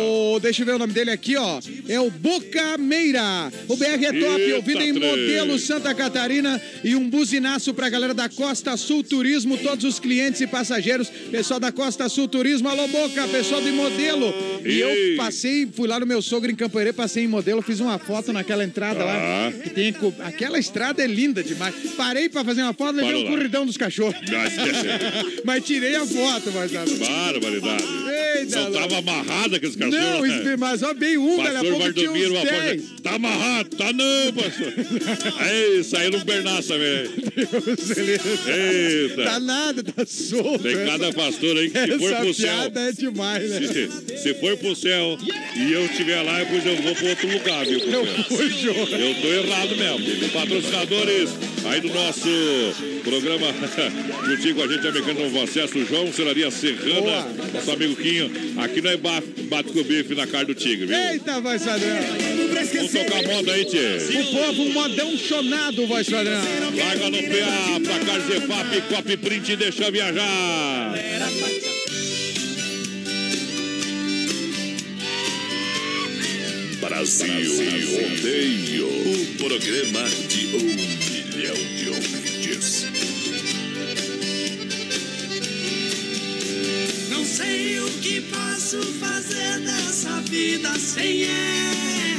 O, deixa eu ver o nome dele aqui, ó. É o Boca O BR é top, Eita, ouvido em modelo Santa Catarina e um buzinaço pra galera da Costa Sul Turismo, todos os clientes e passageiros. Pessoal da Costa Sul Turismo, alô Boca, pessoal de modelo. E eu passei, fui lá no meu sogro em Campo Herê, passei em modelo, fiz uma foto naquela entrada lá. Ah. Que tem, aquela estrada é linda demais. Parei pra fazer uma foto, levei o lá. corridão dos cachorros. Mas- tirei a foto, mas Barbaridade. Eita, Só louco. tava amarrada com esse cachorro. Não, né? mas ó, bem um, daqui a Pastor pouco tinha uns uma 10. Tá amarrado? Tá não, pastor. Aí, saiu no Bernaço também. Eita. Tá nada, tá solto. Tem cada pastor aí que se for pro céu. é demais, né? Se, se for pro céu e eu estiver lá, depois eu vou pro outro lugar, viu? Não João. Eu tô errado mesmo. Patrocinadores aí do nosso programa contigo, a gente americano Novo Acesso, João Celaria Serrana, Boa. nosso amigo Quinho. Aqui não é ba- bate com o bife na cara do tigre, viu? Eita, voz Vamos tocar moda aí, tchê. O povo, um modão chonado, voz padrão. Larga no PA pra Carzefap, Cop Print e deixa viajar. Brasil Rodeio, o programa de um milhão de ouvintes. Não sei o que posso fazer dessa vida sem ela.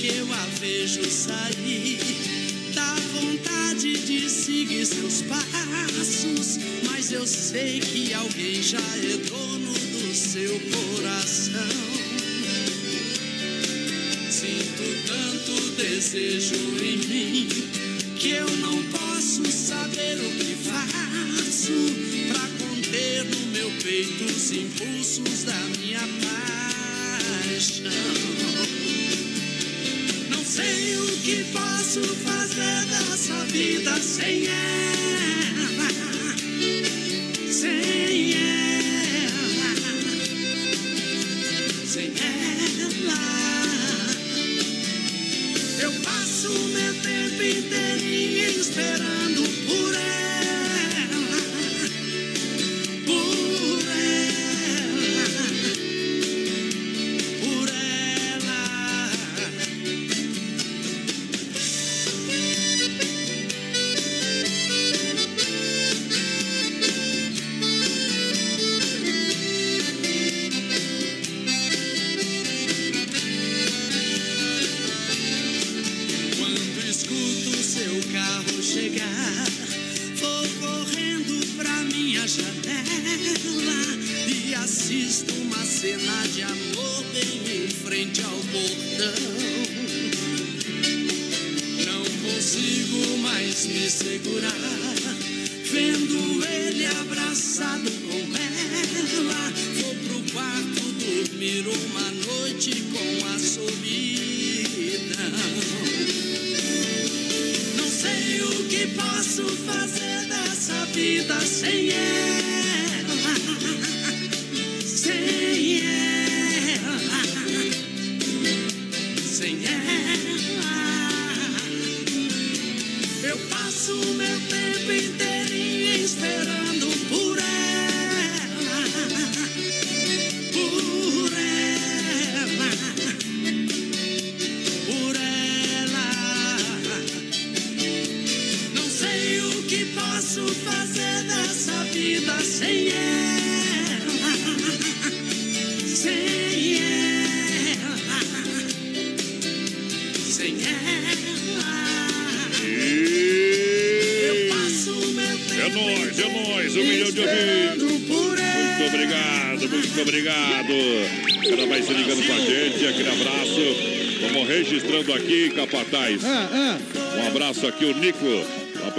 Que eu a vejo sair, dá vontade de seguir seus passos. Mas eu sei que alguém já é dono do seu coração. Sinto tanto desejo em mim que eu não posso saber o que faço pra conter no meu peito os impulsos da minha paixão. Sei o que posso fazer dessa vida sem ela,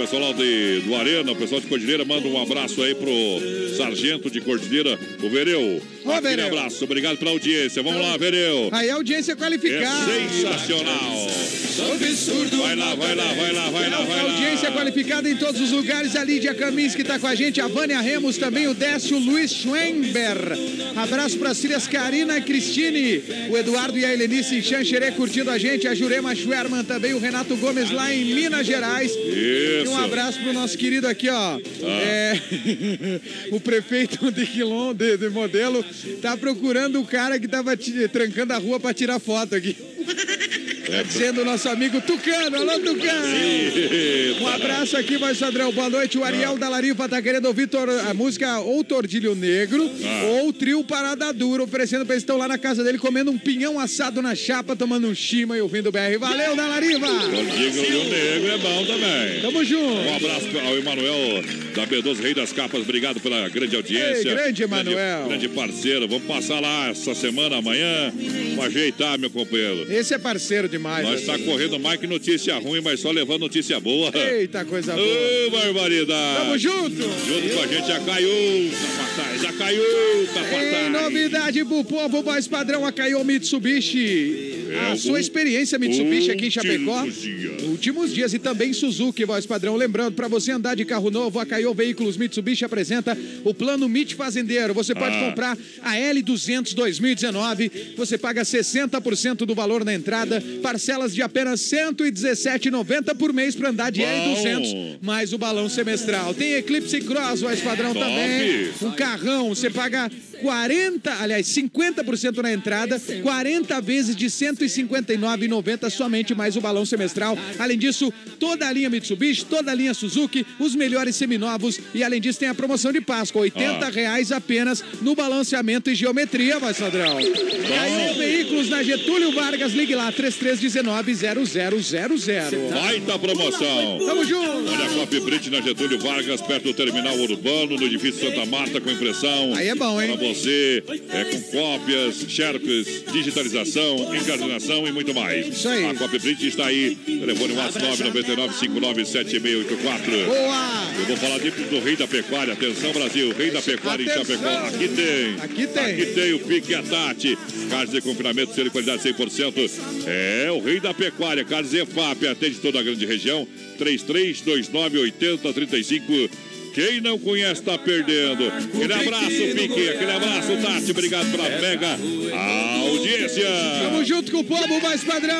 pessoal lá de, do Arena, o pessoal de Cordilheira, manda um abraço aí pro sargento de Cordilheira, o Vereu. Ô, Aquele Vereu. abraço, obrigado pela audiência. Vamos lá, Vereu. Aí a audiência É qualificada. sensacional. Vai lá, vai lá, vai lá, vai lá, vai lá. Audiência qualificada em todos os lugares. A Lídia Camins que está com a gente, a Vânia Remos também, o Décio Luiz Schwember. Abraço para Círias Karina Cristine, o Eduardo e a Helenice em Xanxerê curtindo a gente, a Jurema Schwerman também, o Renato Gomes lá em Minas Gerais. E um Isso. abraço pro nosso querido aqui, ó. É, o prefeito de Quilom, de, de modelo, tá procurando o cara que tava trancando a rua para tirar foto aqui. Tá dizendo o nosso amigo Tucano. Alô, Tucano! Um abraço aqui, vai Sadrão. Boa noite. O Ariel da Larifa tá querendo ouvir a música ou Tordilho Negro Ah. ou Trio Parada Dura, oferecendo pra eles estão lá na casa dele comendo um pinhão assado na chapa, tomando um chima e ouvindo o BR. Valeu, da Lariva! Digo e o Negro é bom também. Tamo junto. Um abraço ao Emanuel da B12 Rei das Capas. Obrigado pela grande audiência. Ei, grande Emanuel. Grande, grande parceiro. Vamos passar lá essa semana, amanhã. Vamos ajeitar, meu companheiro. Esse é parceiro demais. Nós está correndo mais que notícia ruim, mas só levando notícia boa. Eita, coisa boa. Ô, barbaridade. Tamo junto. Junto com a gente já caiu, capataz. Já caiu, Em capataz. novidade pro povo, voz padrão, a Caio Mitsubishi. É, a sua experiência Mitsubishi aqui em Chapecó. Últimos dias. E também Suzuki, voz padrão. Lembrando, para você andar de carro novo, a Caio Veículos Mitsubishi apresenta o plano MIT Fazendeiro. Você pode Ah. comprar a L200 2019. Você paga 60% do valor na entrada, parcelas de apenas R$ 117,90 por mês para andar de Bom. L200, mais o balão semestral. Tem Eclipse Cross, voz padrão Top. também. Um carrão, você paga 40, aliás, 50% na entrada, 40 vezes de R$ 159,90 somente mais o balão semestral. Além disso, toda a linha Mitsubishi, toda a linha Suzuki, os melhores seminovos. E além disso, tem a promoção de Páscoa: R$ 80 Ah. reais apenas no balanceamento e geometria, vai, Sadrão. Caiu Veículos na Getúlio Vargas, ligue lá, 3319-0000. Baita promoção. Tamo junto. Olha a Copy Brit na Getúlio Vargas, perto do terminal urbano, no edifício Santa Marta, com impressão. Aí é bom, hein? Você, é com cópias, xerox, digitalização, encarnação e muito mais. Isso aí. A Copy Brit está aí. Telefone WhatsApp 999-597684. Boa! Eu vou falar de, do Rei da Pecuária. Atenção, Brasil. Rei da Pecuária em Atenção. Chapecó. Aqui tem. Aqui tem. Aqui tem o Pique e a Tati. Carnes de confinamento, selo de qualidade 100%. É o Rei da Pecuária. Carnes EFAP. Atende toda a grande região. 33298035. Quem não conhece está perdendo. Aquele abraço, Pique. Aquele abraço, Tati. Obrigado pela mega audiência. Tamo junto com o povo mais padrão.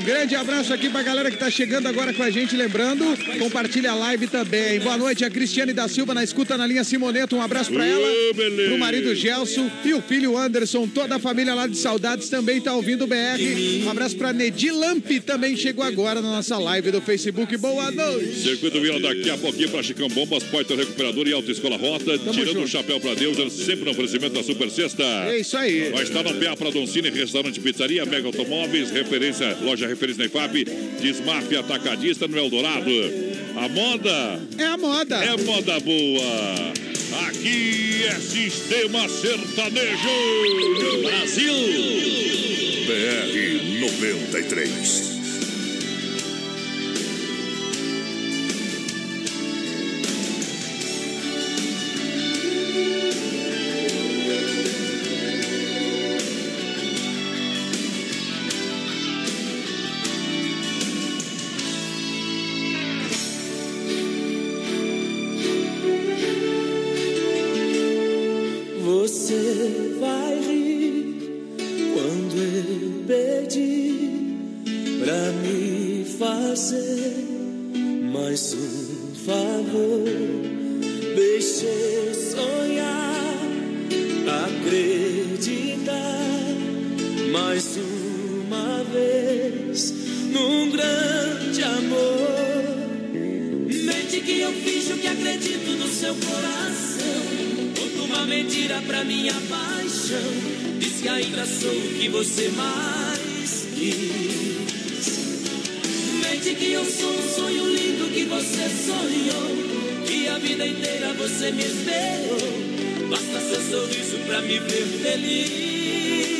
Um grande abraço aqui pra galera que tá chegando agora com a gente. Lembrando, compartilha a live também. Boa noite, a Cristiane da Silva na escuta na linha Simoneto. Um abraço pra ela. Beleza. Pro marido Gelson e o filho Anderson. Toda a família lá de Saudades também tá ouvindo o BR. Um abraço pra Nedi Lamp, também chegou agora na nossa live do Facebook. Boa noite. Circuito Vila daqui a pouquinho para Chicão Bombas, Porta Recuperador e Autoescola Rota. tirando junto. o chapéu para Deus, sempre no oferecimento da Super Sexta. É isso aí. Vai estar no PA para Doncini, Restaurante Pizzaria, Mega Automóveis, referência, loja referência na IFAP, Desmaf Atacadista no Eldorado. A moda É a moda. é moda boa. Aqui é Sistema Sertanejo. Brasil. BR 93. Sorriso pra me ver feliz.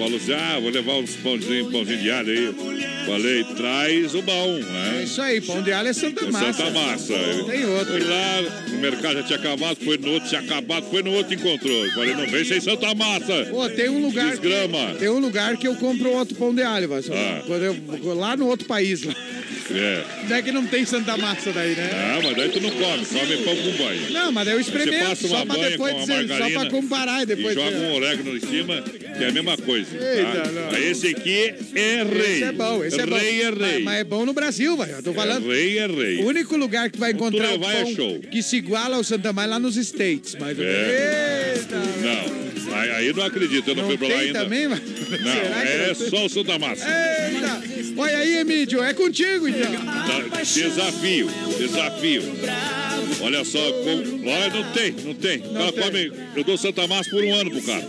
De falou assim: ah, vou levar uns pãozinhos, pãozinho diário aí. Falei, traz o bom, É né? isso aí, pão de alho é Santa É Massa. Santa Massa. Tem outro. Fui lá, no mercado já tinha acabado, foi no outro, tinha acabado, foi no outro, encontrou. Falei, não vem sem Santa Massa. Pô, tem um lugar. Que, Desgrama. tem um lugar que eu compro outro pão de alho, mas Ah. quando eu lá no outro país. Lá. É. Não é que não tem Santa Massa daí, né? Ah, mas daí tu não come, come pão com banho. Não, mas daí eu experimento só pra depois dizer, só pra comparar e depois e joga um orégano em cima, que é a mesma coisa. Eita, tá? não. Esse aqui é rei. Esse é bom, esse é bom. Rei é rei. Mas, mas é bom no Brasil, velho. Eu tô falando. É rei é rei. O único lugar que vai encontrar Tu é show. que se iguala ao Santa Maria é lá nos States. Mas... É. Eita! Não, aí, aí não acredito, eu não, fui pra lá Tem ainda. também, mas... Não, é não tem? só o Santa Massa. Eita! Olha aí, Emílio, é contigo então. Tá, Desafio, desafio. Olha só, olha, não tem, não tem. O cara come, eu dou Santa Massa por um ano pro cara.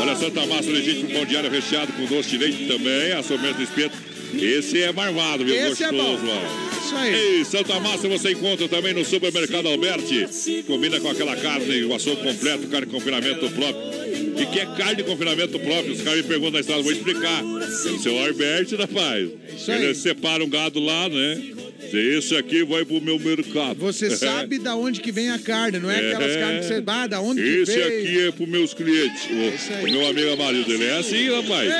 Olha, Santa Massa legítimo pão diário recheado com doce de leite também, a sobremesa do espeto. Esse é marvado, viu? Esse é Gostoso, ó. Isso aí. Ei, Santa Massa você encontra também no supermercado Alberti. Combina com aquela carne, o açougue completo, carne de confinamento próprio. O que é carne de confinamento próprio? Os caras me perguntam na estrada, vou explicar. É o seu Alberti, rapaz. aí. Ele separa um gado lá, né? Esse aqui vai pro meu mercado. Você sabe da onde que vem a carne, não é aquelas É. carnes que você... Ah, da onde que Esse veio? aqui é pros meus clientes. O, o meu amigo Amarildo, ele é assim, rapaz.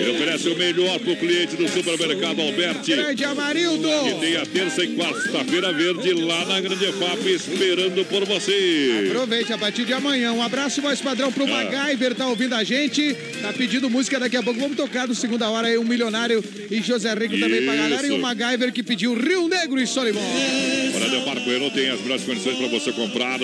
Ele oferece o melhor pro cliente do supermercado Alberti. Grande Amarildo! Que tem a terça e quarta-feira verde lá na Grande FAP esperando por você. Aproveite a partir de amanhã. Um abraço mais padrão pro Ah. MacGyver, tá ouvindo a gente. Tá pedindo música daqui a pouco. Vamos tocar no segunda hora aí, um milionário e José Rico também pra galera. E o Isso. MacGyver que pediu Rio Negro e Solimão. Olha, Demarco Renault tem as melhores condições para você comprar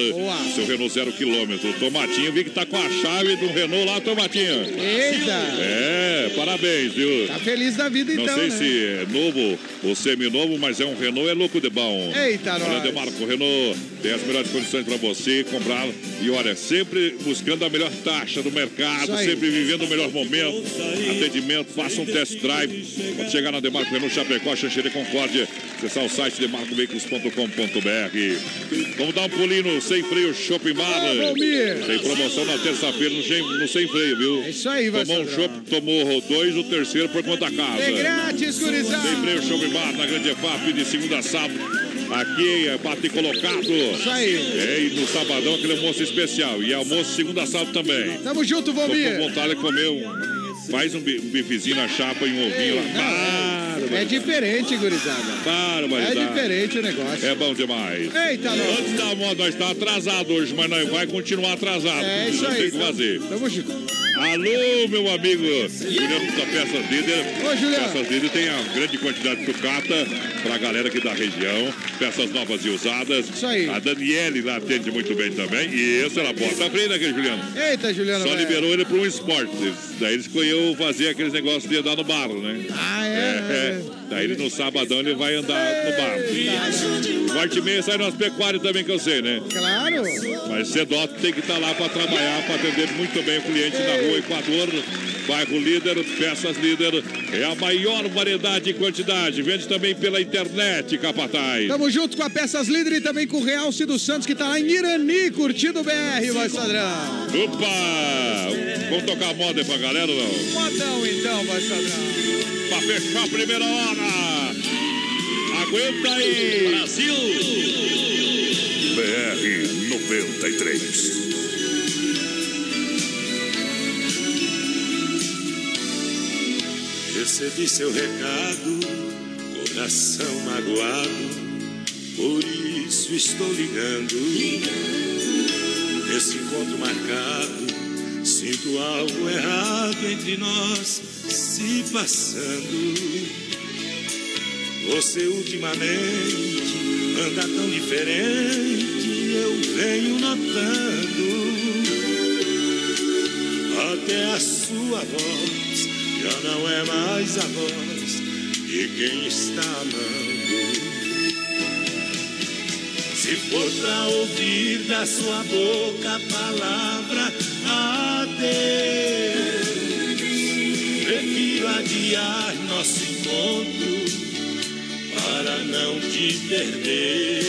seu Renault zero quilômetro. Tomatinho, vi que tá com a chave do Renault lá, Tomatinho. Eita! É, parabéns, viu? Tá feliz da vida Não então, sei né? se é novo ou seminovo, mas é um Renault, é louco de bom. Eita, Olha. Demarco Renault tem as melhores condições para você comprar. E olha, sempre buscando a melhor taxa do mercado, sempre vivendo o melhor momento. Atendimento, faça um test drive. Pode chegar na Demarco Renault Chapecó, Xanxerê Concórdia. Acessar o site demarcoveículos.com.br. Vamos dar um pulinho no Sem Freio Shopping Bar. Tem promoção na terça-feira no, Sem- no Sem Freio, viu? É isso aí, vai Tomou um chopp, tomou dois, o terceiro por conta da casa. É grátis, gurizada. Sem freio, show bar na Grande EFAP de segunda a sábado. Aqui é bate colocado. Isso aí. É, e no sabadão aquele almoço especial. E almoço segunda sábado também. Tamo junto, Tô com vontade de comer um. Faz um, bi- bifezinho na chapa e um ovinho lá. Não, é, é diferente, gurizada. Barbaridade. É diferente o negócio. É bom demais. Eita, nós. Antes da moda, nós está atrasado hoje, mas nós vai continuar atrasado. É isso Não aí. tem que fazer. Tamo junto. Alô, meu amigo Juliano da Peças Líder. Ô, Juliano. Peças Líder tem a grande quantidade de sucata pra galera aqui da região. Peças novas e usadas. Isso aí. A Daniele lá atende muito bem também. E esse ela bota a frente daquele Juliano. Eita, Juliano. Só liberou ele para um esporte. Daí ele escolheu fazer aqueles negócios de andar no barro, né? Ah, é? É, daí ele no sabadão ele vai andar no barro. Quarto e meia sai nas pecuárias também que eu sei, né? Claro. Mas Cedoto tem que estar lá para trabalhar, para atender muito bem o cliente na rua Equador. Bairro Líder, Peças Líder. É a maior variedade e quantidade. Vende também pela internet, Capataz. Tamo junto com a Peças Líder e também com o Realce dos Santos, que tá lá em Irani, curtindo o BR, vai Sadrão. Opa! Vamos tocar moda aí pra galera, não? Modão então, vai Sadrão. Pra fechar a primeira hora. Aguenta aí. Brasil. BR 93. Recebi seu recado, coração magoado, por isso estou ligando. Esse encontro marcado, sinto algo errado entre nós se passando. Você ultimamente anda tão diferente, eu venho notando. Até a sua voz já não é mais a voz de quem está amando. Se for pra ouvir da sua boca a palavra adeus, prefiro adiar nosso encontro para não te perder.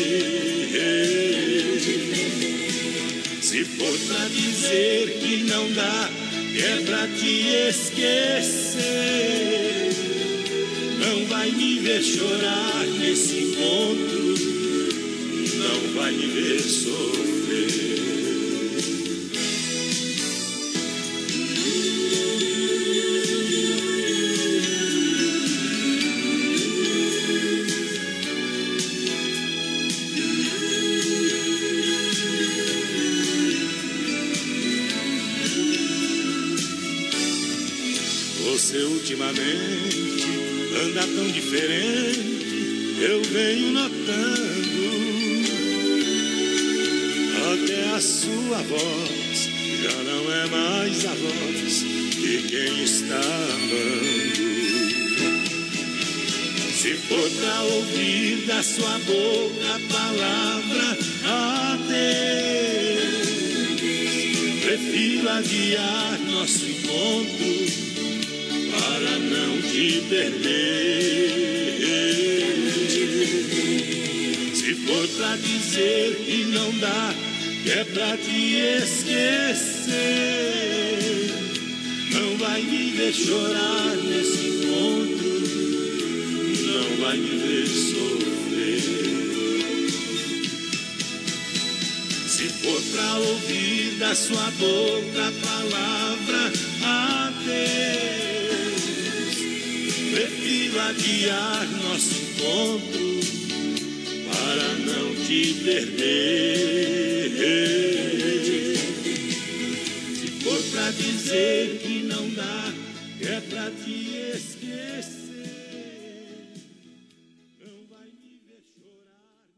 Se for pra dizer que não dá, que é pra te esquecer. Não vai me ver chorar nesse encontro, vai me ver sofrer. Você ultimamente anda tão diferente, eu venho notando. Sua voz já não é mais a voz de quem está amando. Se for pra ouvir da sua boca a palavra adeus, prefiro adiar nosso encontro para não te perder. Se for pra dizer que não dá, é pra te esquecer, não vai me ver chorar nesse encontro, não vai me ver sofrer. Se for pra ouvir da sua boca a palavra adeus, prefiro adiar nosso encontro para não te perder. Dizer que não dá, é pra te esquecer.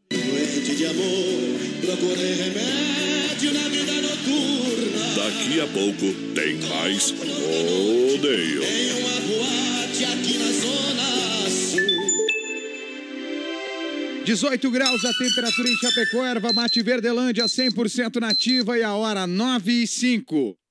Doente de amor, procurei remédio na vida noturna. Daqui a pouco tem mais rodeio. Tem uma boate aqui na zona sul. 18 graus a temperatura em Chapecó, erva mate Verdelândia 100% nativa e a hora 9 e 5.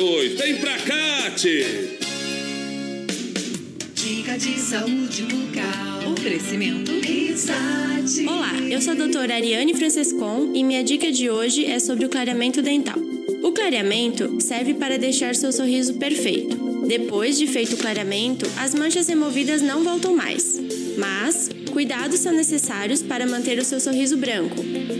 Vem pra cá, tchê! Dica de saúde bucal. Oferecimento. Risate. Olá, eu sou a doutora Ariane Francescon e minha dica de hoje é sobre o clareamento dental. O clareamento serve para deixar seu sorriso perfeito. Depois de feito o clareamento, as manchas removidas não voltam mais. Mas, cuidados são necessários para manter o seu sorriso branco,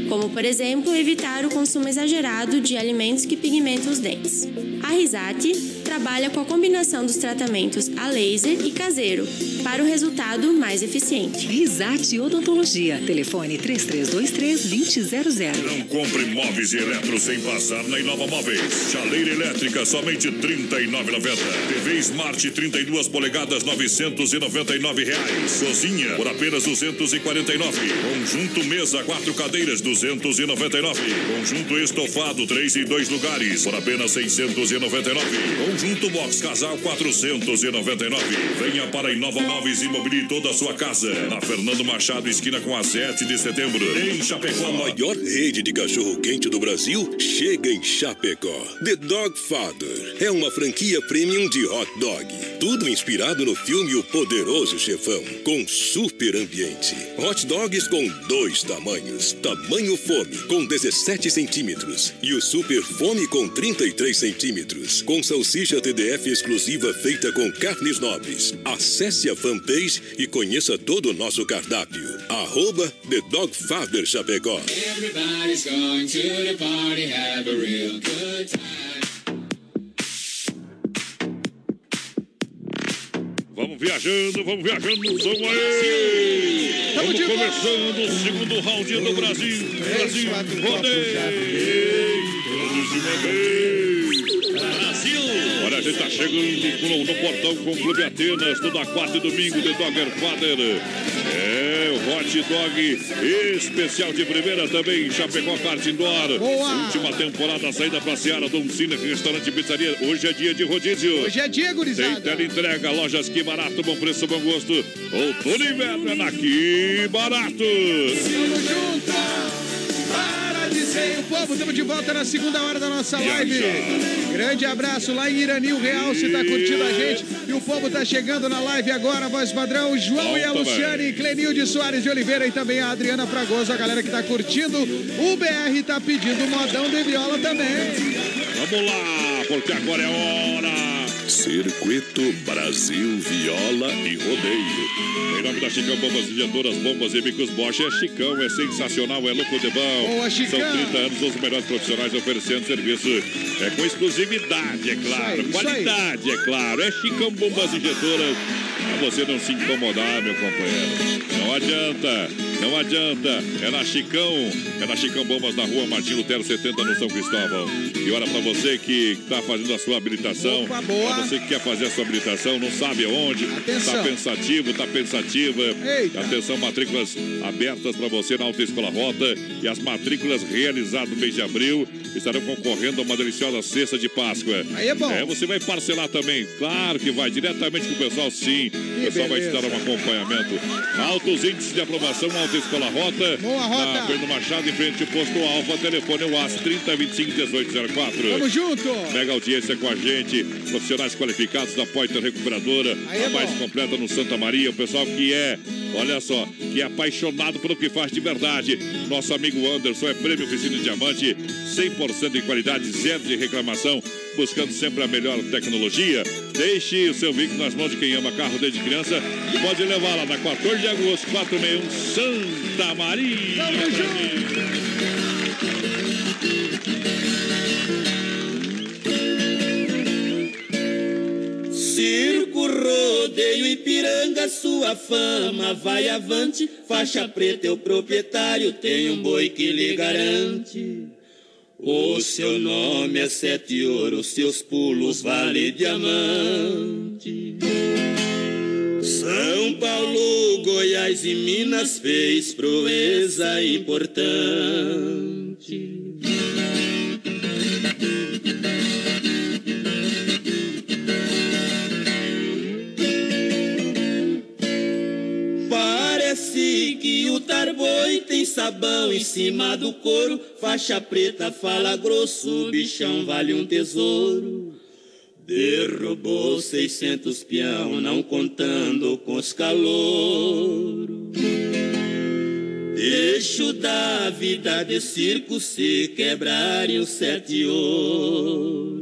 como por exemplo evitar o consumo exagerado de alimentos que pigmentam os dentes. A Risate trabalha com a combinação dos tratamentos a laser e caseiro para o resultado mais eficiente. Risate Odontologia. Telefone 3323-2000. Não compre móveis e eletros sem passar na Inova Móveis. Chaleira elétrica, somente R$ 39,90. TV Smart 32 polegadas, 999 reais. Cozinha, por apenas R$ 249. Conjunto mesa, quatro cadeiras, R$ 299. Conjunto estofado, três e dois lugares, por apenas R$ 699. Conjunto box casal, R$ 499. Venha para a Inova Móveis e mobile toda a sua casa. Na Fernando Machado, esquina com a 7 de setembro. Em Chapecó. A maior rede de cachorro-quente do Brasil chega em Chapecó. The Dog Father é uma franquia premium de hot dog. Tudo inspirado no filme O Poderoso Chefão, com super ambiente. Hot dogs com dois tamanhos. Tamanho fome, com 17 centímetros. E o super fome com 33 centímetros. Com salsicha TDF exclusiva feita com carnes nobres. Acesse a fanpage e conheça todo o nosso cardápio. Arroba The Dog Father Chapecó. Everybody's going to the party, have a real good time. Vamos viajando, vamos viajando, som aí! Estamos começando o segundo round do Brasil. Brasil, rodeio! Todos de uma vez! Brasil! Olha, a gente tá chegando no, portão com o Clube Atenas, toda quarta e domingo de Dogger Father. É, o hot dog especial de primeira também, Chapecó Kart Indoor. Boa! Última temporada, saída pra Seara, Dom Cine, restaurante e pizzaria. Hoje é dia de rodízio. Hoje é dia, Tem gurizada. tela entrega, lojas que barato, bom preço, bom gosto. Outono e inverno é na que barato. Tamo junto! O povo, estamos de volta na segunda hora da nossa live. Grande abraço lá em Irani, o Real, se tá curtindo a gente. E o povo tá chegando na live agora, voz padrão, João e a Luciane, Clenilde Soares de Oliveira e também a Adriana Fragoso, a galera que tá curtindo. O BR tá pedindo modão de viola também. Vamos lá, porque agora é hora. Circuito Brasil Viola e Rodeio. Em nome da Chicão Bombas Injetoras, Bombas e Bicos Bosch, é Chicão, é sensacional, é louco de bom. Boa, Chicão. São 30 anos os melhores profissionais oferecendo serviço é com exclusividade, é claro. Aí, Qualidade, é claro. É Chicão Bombas Injetoras. Pra você não se incomodar, meu companheiro. Não adianta, não adianta. É na Chicão, é na Chicão Bombas na rua Martin Lutero 70 no São Cristóvão. E olha pra você que tá fazendo a sua habilitação. Opa, boa. Pra você que quer fazer a sua habilitação, não sabe aonde. Atenção. Tá pensativo, tá pensativa. Eita. Atenção, matrículas abertas para você na Alta Escola Rota. E as matrículas realizadas no mês de abril estarão concorrendo a uma deliciosa cesta de Páscoa. Aí é bom. É, você vai parcelar também. Claro que vai, diretamente com o pessoal, sim. O pessoal vai te dar beleza. um acompanhamento. Altos índices de aprovação, Alta Escola Rota. Boa, Rota. Na Fernando Machado, em frente ao posto Alfa. Telefone é o AS 3025 1804. Tamo junto! Mega audiência com a gente, profissionais qualificados da Poiter Recuperadora, Aí a mais completa no Santa Maria, o pessoal que é, olha só, que é apaixonado pelo que faz de verdade. Nosso amigo Anderson é prêmio oficina diamante, 100% de qualidade, zero de reclamação, buscando sempre a melhor tecnologia. Deixe o seu veículo nas mãos de quem ama carro desde criança e pode levar lá na 14 de agosto, 461 Santa Maria. Tamo! Circo, rodeio, Ipiranga, sua fama vai avante. Faixa preta é o proprietário, tem um boi que lhe garante. O seu nome é sete ouro, seus pulos vale diamante. São Paulo, Goiás e Minas fez proeza importante. Em cima do couro. Faixa preta fala grosso, bichão vale um tesouro. Derrubou 600 peão, não contando com os calouros. Deixo da vida de circo se quebrarem os sete ouro.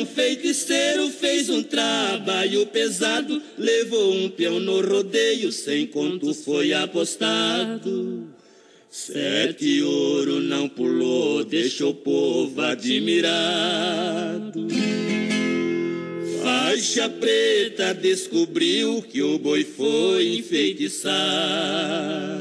Um feiticeiro fez um trabalho pesado, levou um peão no rodeio, sem conto foi apostado. Sete ouro não pulou, deixou o povo admirado. Faixa preta descobriu que o boi foi enfeitiçado.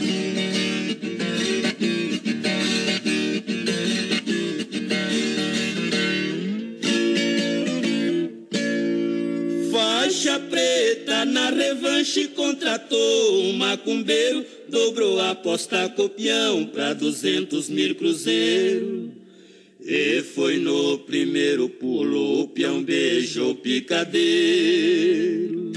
Faixa preta na revanche contratou um macumbeiro, dobrou a aposta copião pra duzentos mil cruzeiro. E foi no primeiro pulo, o peão beijou o picadeiro.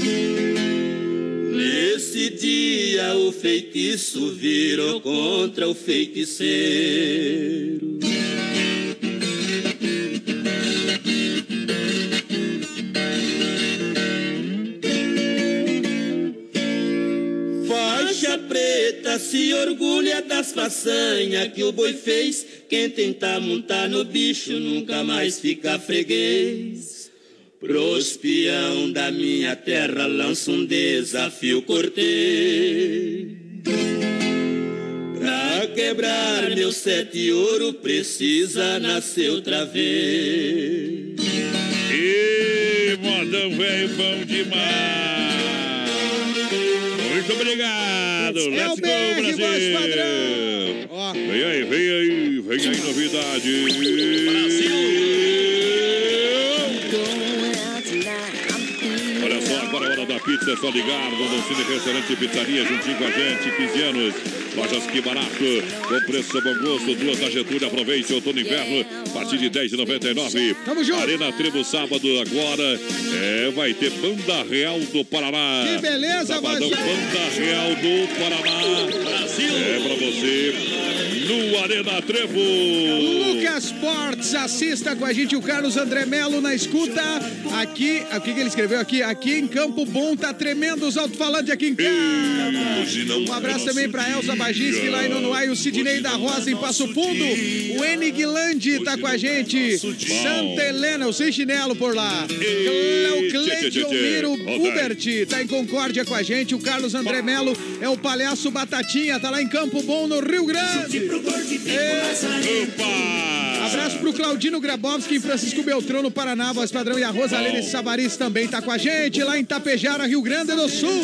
Nesse dia o feitiço virou contra o feiticeiro. Faixa preta se orgulha das façanhas que o boi fez. Quem tentar montar no bicho nunca mais fica freguês. Pros peão da minha terra lança um desafio cortês. Pra quebrar meu sete ouro precisa nascer outra vez. E modão velho bom demais. Obrigado. É Let's o go, BR, voz Brasil. padrão. Ó. Vem aí, vem aí, vem aí novidade. Olha hora da pizza, é só ligar no Doncini Restaurante e Pizzaria, juntinho com a gente, 15 anos. Lojas que barato, com preço bom gosto, duas na Getúlio, aproveite outono e inverno, a partir de 10,99. Tamo junto. Arena Trevo, sábado agora, é, vai ter Banda Real do Paraná. Que beleza, Sabadão. Banda Real do Paraná. Brasil. É pra você, no Arena Trevo. Lucas Sports, assista com a gente o Carlos André Melo na escuta. Aqui, o que, que ele escreveu aqui? Aqui em Campo Bom, tá tremendo os alto-falantes aqui em casa. Um abraço também pra Elza Baginski lá em Nonoai, o Sidney da Rosa em Passo Fundo. O Eniguilande tá com a gente. Santa Helena, o chinelo por lá. Cleo Cleidomiro Hubert tá em Concórdia com a gente. O Carlos André Melo é o palhaço Batatinha, tá lá em Campo Bom, no Rio Grande. Abraço pro Claudino Grabowski em Francisco Beltrão, no Paraná, voz padrão. E a Rosalene Savaris também tá com a gente lá em Tapejara, Rio Grande do Sul.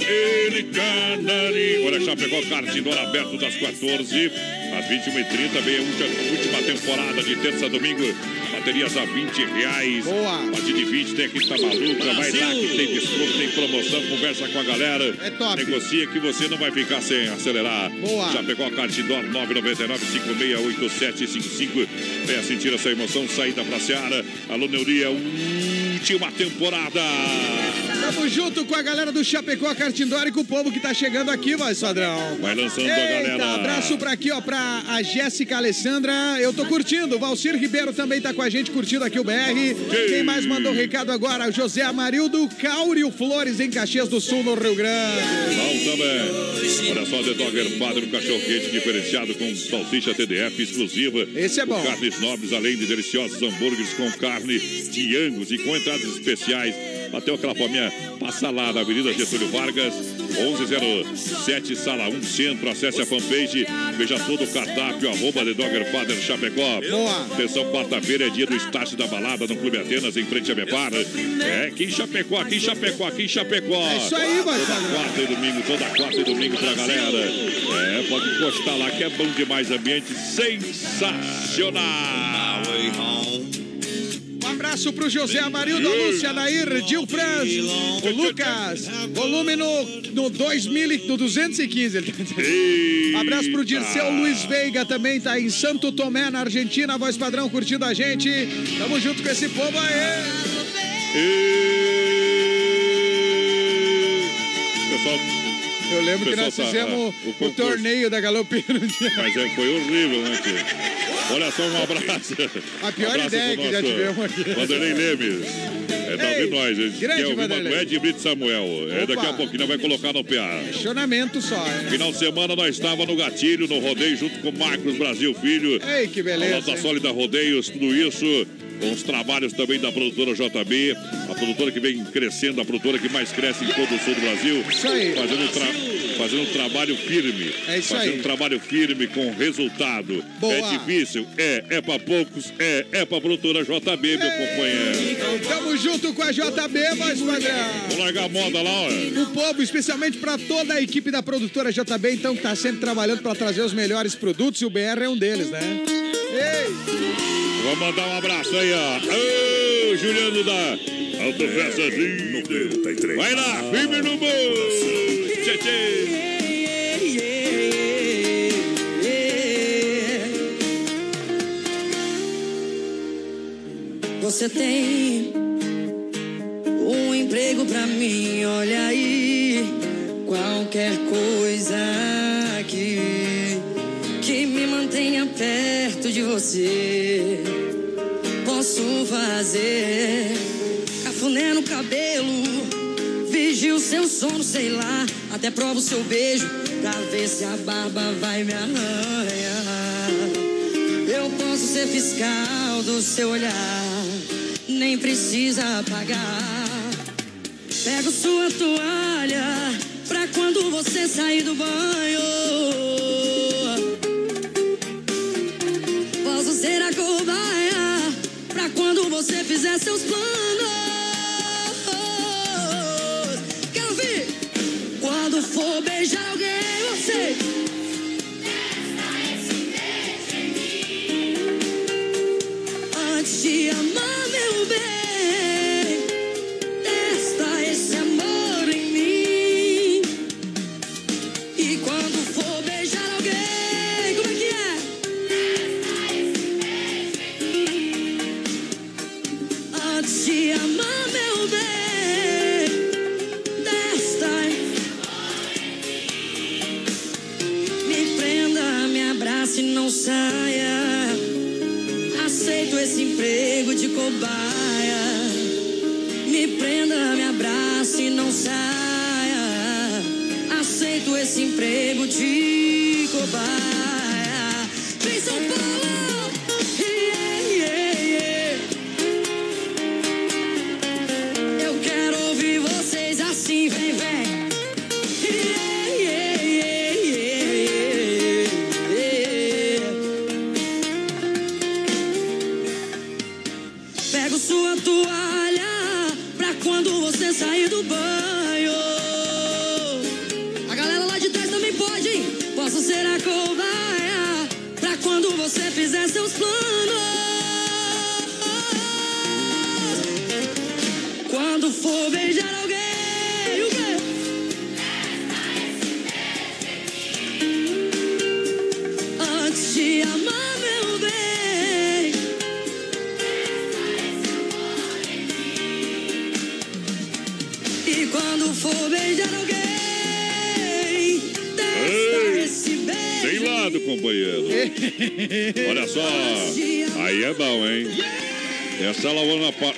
Ele Canari. Olha, Chapecó, Cartidor aberto das 14 às 21h30. Vem a última, temporada de terça a domingo. Baterias a 20 reais. Boa. A partir de 20 tem aqui tá maluca. Vai lá que tem desconto, tem promoção. Conversa com a galera. É top. Negocia que você não vai ficar sem acelerar. Boa. Chapecó, Cartidor 999-568755. Venha sentir essa emoção. Saída pra Seara. Alô, Neuria, última temporada. Tamo junto com a galera do Chapecó Cartindor e com o povo que tá chegando aqui, voz padrão. Vai lançando Eita, a galera. abraço pra aqui, ó, pra a Jéssica Alessandra. Eu tô curtindo. Valcir Ribeiro também tá com a gente curtindo aqui o BR. Quem mais mandou recado agora? José Amarildo Cáurio Flores, em Caxias do Sul, no Rio Grande. Bom também. Olha só, The Dogger Padre, um cachorro quente diferenciado com salsicha TDF exclusiva. Esse é bom. Com carnes nobres, além de deliciosos hambúrgueres com carne de angus e com entradas especiais. Bateu aquela fominha, passa lá na Avenida Getúlio Vargas, 1107, Sala 1, Centro. Acesse a fanpage, veja todo o cardápio, arroba The Dogger Father Chapecó. Boa. Atenção, quarta-feira é dia do estágio da balada no Clube Atenas, em frente a Bepar. É, aqui em Chapecó, aqui em Chapecó, aqui em Chapecó. É isso aí, vai, Toda quarta e domingo, toda quarta e domingo pra galera. É, pode encostar lá que é bom demais, ambiente sensacional. Abraço pro José Amarildo, a Lúcia, Nair, Gil Franz, o Lucas, volume no, no 2000, e- no 215. ele tá dizendo. Abraço pro Dirceu Luiz Veiga, também tá em Santo Tomé, na Argentina, voz padrão curtindo a gente. Tamo junto com esse povo aí. Pessoal, Eu lembro que nós tá, fizemos ah, o torneio da Galopeira dia. mas é, foi horrível, né, tio? Olha só, um abraço. A pior Um abraço ideia que já tivemos aqui. Vanderlei Lemes. É, tá Ei, ouvindo nós. gente. grande Quer ouvir uma Vanderlei. Ed Brito Samuel. É, daqui a pouquinho nós vai colocar no PA. Questionamento só, hein? Final de semana nós estávamos no gatilho, no rodeio, junto com o Marcos Brasil Filho. Ei, que beleza, A nossa hein? sólida rodeios, tudo isso com os trabalhos também da produtora JB, a produtora que vem crescendo, a produtora que mais cresce em todo o sul do Brasil. Isso aí. Fazendo, tra- fazendo um trabalho firme. É isso fazendo aí. um trabalho firme com resultado. Boa. É difícil, é, é pra poucos, é, é pra produtora JB, meu companheiro. Tamo junto com a JB, voz padrão. Vou largar a moda lá, ó. O povo, especialmente para toda a equipe da produtora JB, então, que tá sempre trabalhando para trazer os melhores produtos e o BR é um deles, né? Ei! Vamos mandar um abraço aí, ó. Ô, Juliano da Autopeças É, 93. Vai lá, firme no bolo. Tchê, tchê. Você tem um emprego pra mim, olha aí. Qualquer coisa me mantenha perto de você. Posso fazer cafuné no cabelo, vigio seu sono, sei lá. Até provo seu beijo pra ver se a barba vai me arranhar. Eu posso ser fiscal do seu olhar, nem precisa pagar. Pego sua toalha pra quando você sair do banho. Seus planos. Quero ouvir. Quando for beijar alguém, você.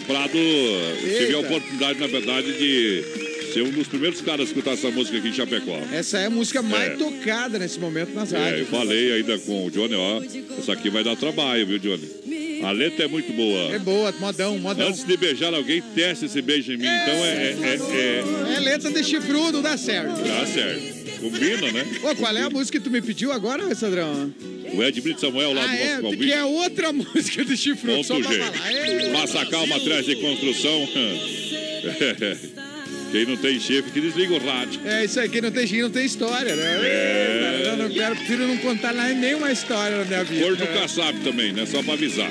Prado, eu tive Eita. a oportunidade, na verdade, de ser um dos primeiros caras a escutar essa música aqui em Chapecó. Essa é a música mais É. tocada nesse momento nas É, eu rádios. falei ainda com o Johnny, ó. Essa aqui vai dar trabalho, viu, Johnny? A letra é muito boa. É boa, modão, modão. Antes de beijar alguém, teste esse beijo em mim. Então é, é, é, É letra de chifrudo, dá certo. é- Tá certo. Combina, né? Ô, qual é a música que tu me pediu agora, Sandrão? O Ed Brito Samuel lá Ah, do é, nosso que é outra música de chifrudo, só pra falar. Massa calma atrás de construção. Quem não tem chefe que desliga o rádio. É isso aí, quem não tem jeito não tem história, né? É. Eu não quero, prefiro não contar lá nenhuma história na minha vida. Cor nunca sabe também, né? Só pra avisar.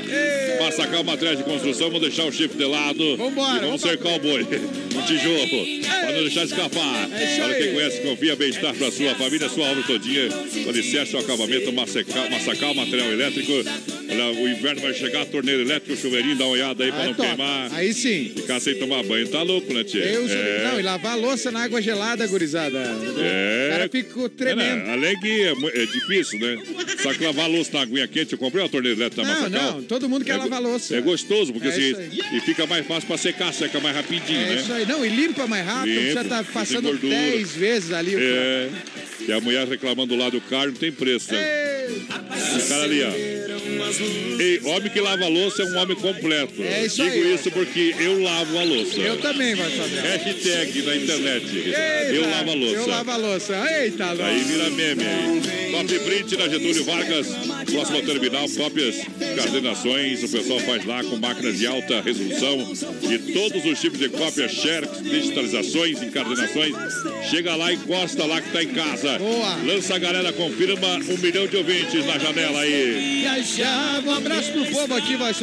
Massa calma atrás de construção, vamos deixar o chifre de lado. Vambora, E vamos vamos cercar o boi. Um tijolo. Pra não deixar escapar. É Para quem conhece, confia, bem-estar pra sua família, sua obra todinha. Com alicerce, o acabamento, massa calma, material elétrico. Olha, o inverno vai chegar, torneiro elétrico, chuveirinho, dá uma olhada aí pra Ah, é não top. queimar. Aí sim. Ficar sem tomar banho, tá louco, né, Tia? Eu. É. Não, e lavar a louça na água gelada, gurizada. É. O cara ficou tremendo. É, que é, é difícil, né? Só que lavar a louça na aguinha quente, eu comprei uma torneira elétrica na Não, Massacal. não, todo mundo quer É lavar louça. É gostoso, porque É assim, e fica mais fácil pra secar, seca mais rapidinho, É né? isso aí. Não, e limpa mais rápido, Limpa, você tá passando gordura. 10 vezes ali. o É. E a mulher reclamando lá do carro, não tem preço, né? O cara ali, ó. Ei, homem que lava a louça é um homem completo. É isso Digo aí. isso porque eu lavo a louça. Eu também, saber. Hashtag na internet. Eita, eu lavo a louça. Eu lavo a louça. Eita, Aí louça. vira meme. Copy print na Getúlio Vargas, próximo terminal, cópias, coordenações, o pessoal faz lá com máquinas de alta resolução e todos os tipos de cópias, xerox, digitalizações, encadernações. Chega lá, encosta lá que tá em casa. Boa. Lança a galera, confirma um milhão de ouvintes na janela aí. Já, um abraço pro povo aqui, vai.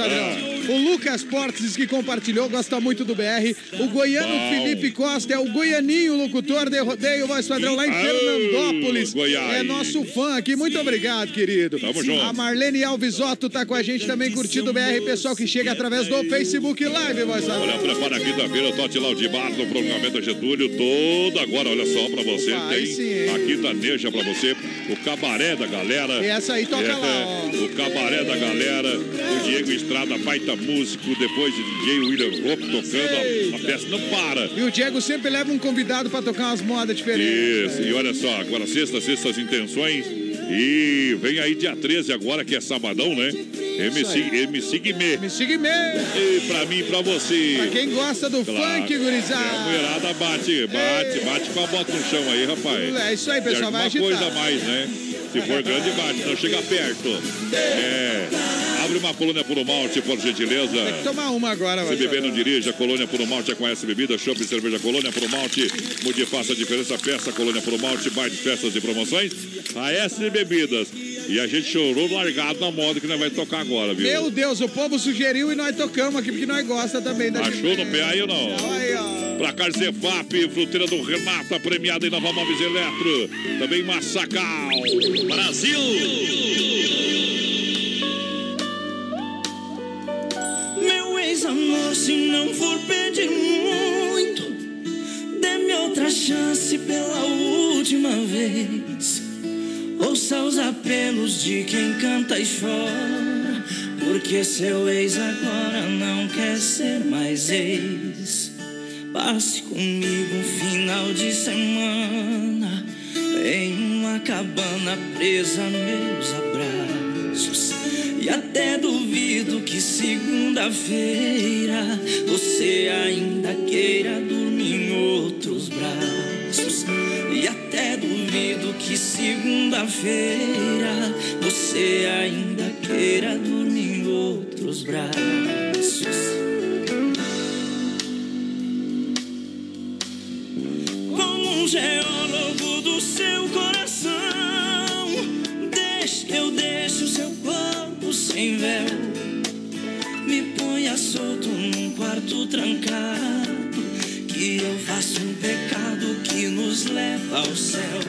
O Lucas Portes que compartilhou, gosta muito do BR. O goiano Bom. Felipe Costa é o goianinho, locutor de rodeio, vai, Padrão, lá em Fernandópolis. Goiás. É nosso fã aqui, muito obrigado, querido. Tamo junto. A Marlene Alves Otto tá com a gente também, curtindo o BR, pessoal que chega através do Facebook Live, vai, Olha, Sadrão. prepara quinta-feira, o Tote Laudibar no prolongamento Getúlio, todo agora, olha só pra você, aí tem sim, a quintaneja pra você, o cabaré da galera. E essa aí toca É, lá, ó. O cabaré da galera, o Diego Estrada, baita músico, depois de DJ William Hope tocando, a, a peça não para. E o Diego sempre leva um convidado pra tocar umas modas diferentes. Isso, e olha só, agora sexta, sexta as intenções. E vem aí dia 13 agora, que é sabadão, né? MC, MC Guimê. MC Guimê. E pra mim e pra você. Pra quem gosta do Claro. funk, É, a gurizada. mulherada bate, bate, bate com a bota no chão aí, rapaz. É isso aí, pessoal, vai agitar. coisa a mais, né? Se for grande, bate, não chega perto. É. Abre uma colônia por um malte, por gentileza. Tem que tomar uma agora, Se beber, não dirija. Colônia por um malte já conhece bebida. Chopp e cerveja Colônia por um malte. Mude faça a diferença. Peça Colônia por um malte. Bailes, festas e promoções. A S Bebidas. E a gente chorou largado na moda que nós vai tocar agora, viu? Meu Deus, o povo sugeriu e nós tocamos aqui, porque nós gosta também da Achou no PA aí ou não? Aí, ó. Placar Zefap, fruteira do Renata, premiada em Nova Móveis Eletro. Também Massacal. Brasil! Ex-amor, se não for pedir muito, dê-me outra chance pela última vez. Ouça os apelos de quem canta e chora, porque seu ex agora não quer ser mais ex. Passe comigo um final de semana em uma cabana presa meus abraços. E até duvido que segunda-feira você ainda queira dormir em outros braços. E até duvido que segunda-feira você ainda queira dormir em outros braços. Como um geólogo do seu coração, sem véu. Me ponha solto num quarto trancado, que eu faço um pecado que nos leva ao céu.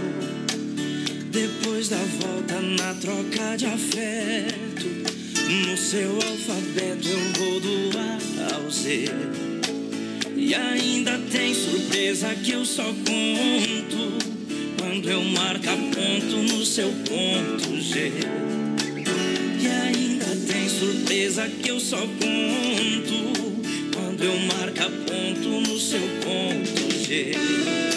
Depois da volta na troca de afeto, no seu alfabeto eu vou do A ao Z. E ainda tem surpresa que eu só conto quando eu marcar ponto no seu ponto G. E ainda tem surpresa que eu só conto quando eu marcar ponto no seu ponto G.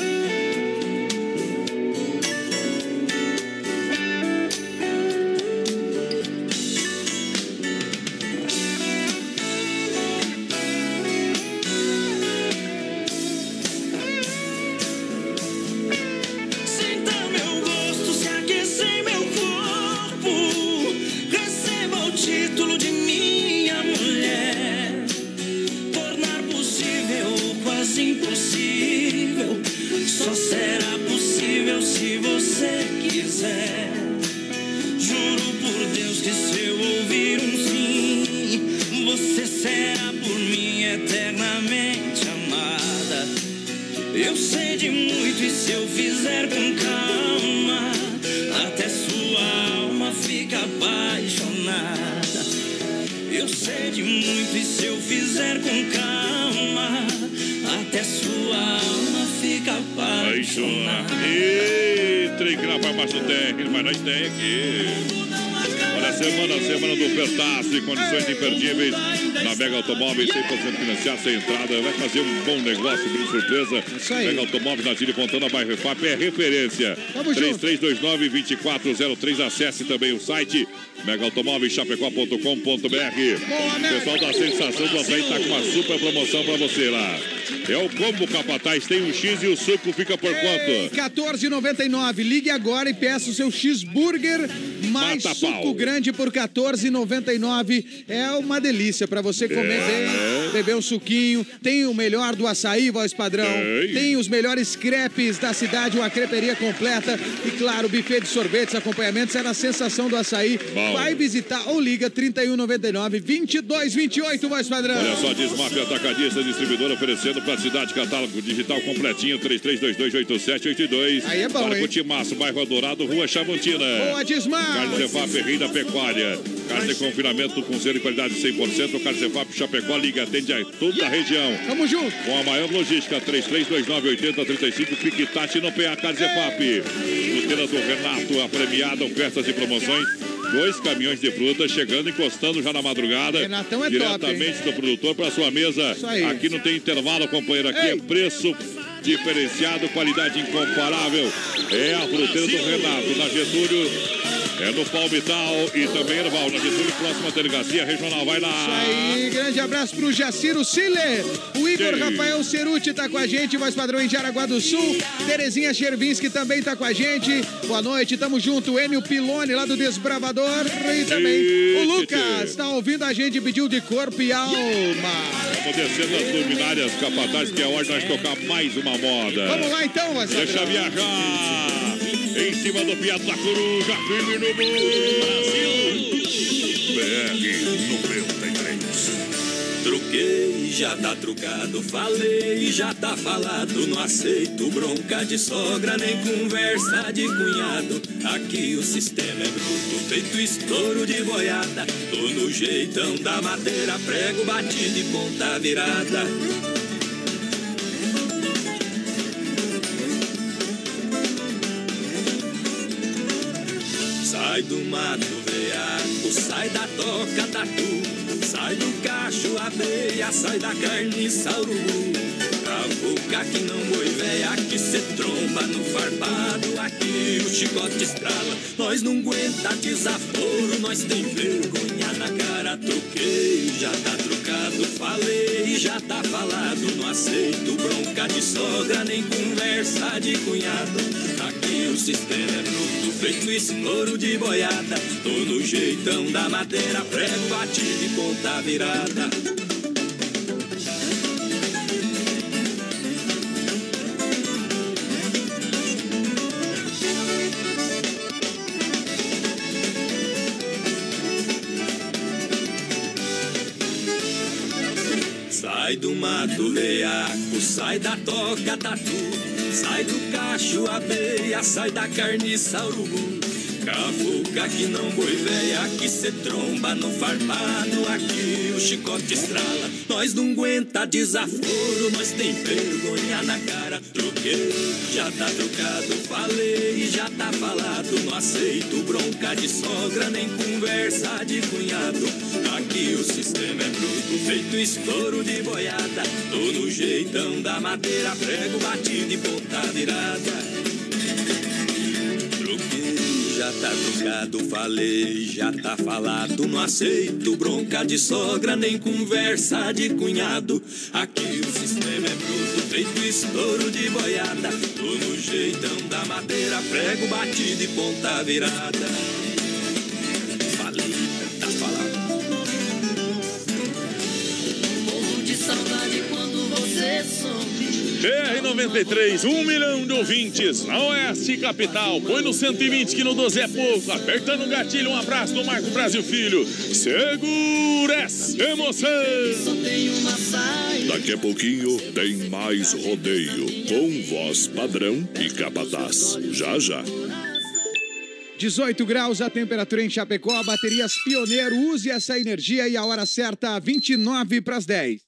será por mim eternamente amada. Eu sei de muito e se eu fizer com calma, até sua alma fica apaixonada. Eu sei de muito e se eu fizer com calma, até sua alma fica apaixonada. E trem que na farmácia tem, mas nós tem aqui. Semana, semana do Ofertaço e condições imperdíveis. Na Mega Automóveis, 100% financiado, sem entrada. Vai fazer um bom negócio, grande surpresa. Isso aí. Mega Automóveis na Tire Fontana, bairro FAP, é referência. Tamo junto. 3329-2403. Acesse também o site megaautomóveischapecó.com.br. Pessoal da Sensação do Açaí tá com uma super promoção pra você lá. É o combo Capataz, tem um X e o suco fica por quanto? 14,99. Ligue agora e peça o seu cheeseburger mais Mata suco pau. grande por 14,99. É uma delícia para você comer É. bem, beber um suquinho. Tem o melhor do açaí, voz padrão. Tem. Tem os melhores crepes da cidade, uma creperia completa. E claro, buffet de sorvetes, acompanhamentos. É na sensação do açaí. Vai visitar ou liga 3199 2228, voz padrão. Olha só, Desmaf Atacadista, distribuidor oferecendo pra cidade catálogo digital completinho, 33228782. Aí é bom, Para hein? Cutimaço, bairro Dourado, Rua Chavantina. Boa, Desmaf. Carne Zefap, Rei da Pecuária. Carne de confinamento com selo e qualidade 100%. Carne Zefap, Chapecó, liga, atende a toda a região. Tamo junto. Com a maior logística, 33298035, Piquitati no PA Carne Zefap. Fruteira do Renato, a premiada, ofertas e promoções. Dois caminhões de frutas chegando, encostando já na madrugada. Renatão é top, hein? diretamente do produtor para sua mesa. Isso aí. Aqui não tem intervalo, companheiro. Aqui é preço diferenciado, qualidade incomparável. É a fruteira do Renato, na Getúlio. É no Palmital e também no Val, na Getúlio, próxima delegacia regional. Vai lá. Isso aí, grande abraço pro Jaciro Sile. O Igor Sim. Rafael Ceruti tá com a gente, voz padrão em Jaraguá do Sul. Terezinha Chervinski também tá com a gente. Boa noite, tamo junto. Enio Pilone lá do Desbravador. E também o Lucas tá ouvindo a gente, pediu de corpo e alma. Vamos descendo as luminárias capatazes, que é hora de nós tocar mais uma moda. Vamos lá então, voz Deixa viajar. Em cima do piado da coruja, firme no. Brasil. BR 93. Truquei, já tá trucado, falei, já tá falado. Não aceito bronca de sogra, nem conversa de cunhado. Aqui o sistema é bruto, feito estouro de boiada. Tô no jeitão da madeira, prego batido e ponta virada. Sai do mato veaco, sai da toca tatu, sai do cacho abelha, sai da carniça urubu. Cavuca que não boi véia, que cê tromba no farbado, aqui o chicote estrala. Nós não aguenta desaforo, nós tem vergonha na cara. Troquei, já tá trocado, falei, já tá falado. Não aceito bronca de sogra, nem conversa de cunhado. O sistema é bruto, feito estouro de boiada. Tô no jeitão da madeira, prego batido e ponta virada. Sai do mato veaco, sai da toca tatu, sai do cacho abelha, sai da carniça urubu. Cavuca que não boi véia, que cê tromba no farpado, aqui o chicote estrala. Nós não aguenta desaforo, nós tem vergonha na cara. Troquei, já tá trocado, falei, já tá falado. Não aceito bronca de sogra, nem conversa de cunhado. Aqui o sistema é bruto, feito estouro de boiada. Tô no jeitão da madeira, prego batido e ponta virada. Tá trocado, falei, já tá falado. Não aceito bronca de sogra, nem conversa de cunhado. Aqui o sistema é bruto, feito estouro de boiada. Tô no jeitão da madeira, prego batido e ponta virada. BR-93, um milhão de ouvintes na Oeste Capital. Põe no 120 que no 12 é pouco. Apertando o gatilho, um abraço do Marco Brasil Filho. Segura essa emoção. Daqui a pouquinho tem mais rodeio com voz padrão e capataz. Já já. 18 graus a temperatura em Chapecó, baterias Pioneiro, use essa energia e a hora certa, 29 para as 10.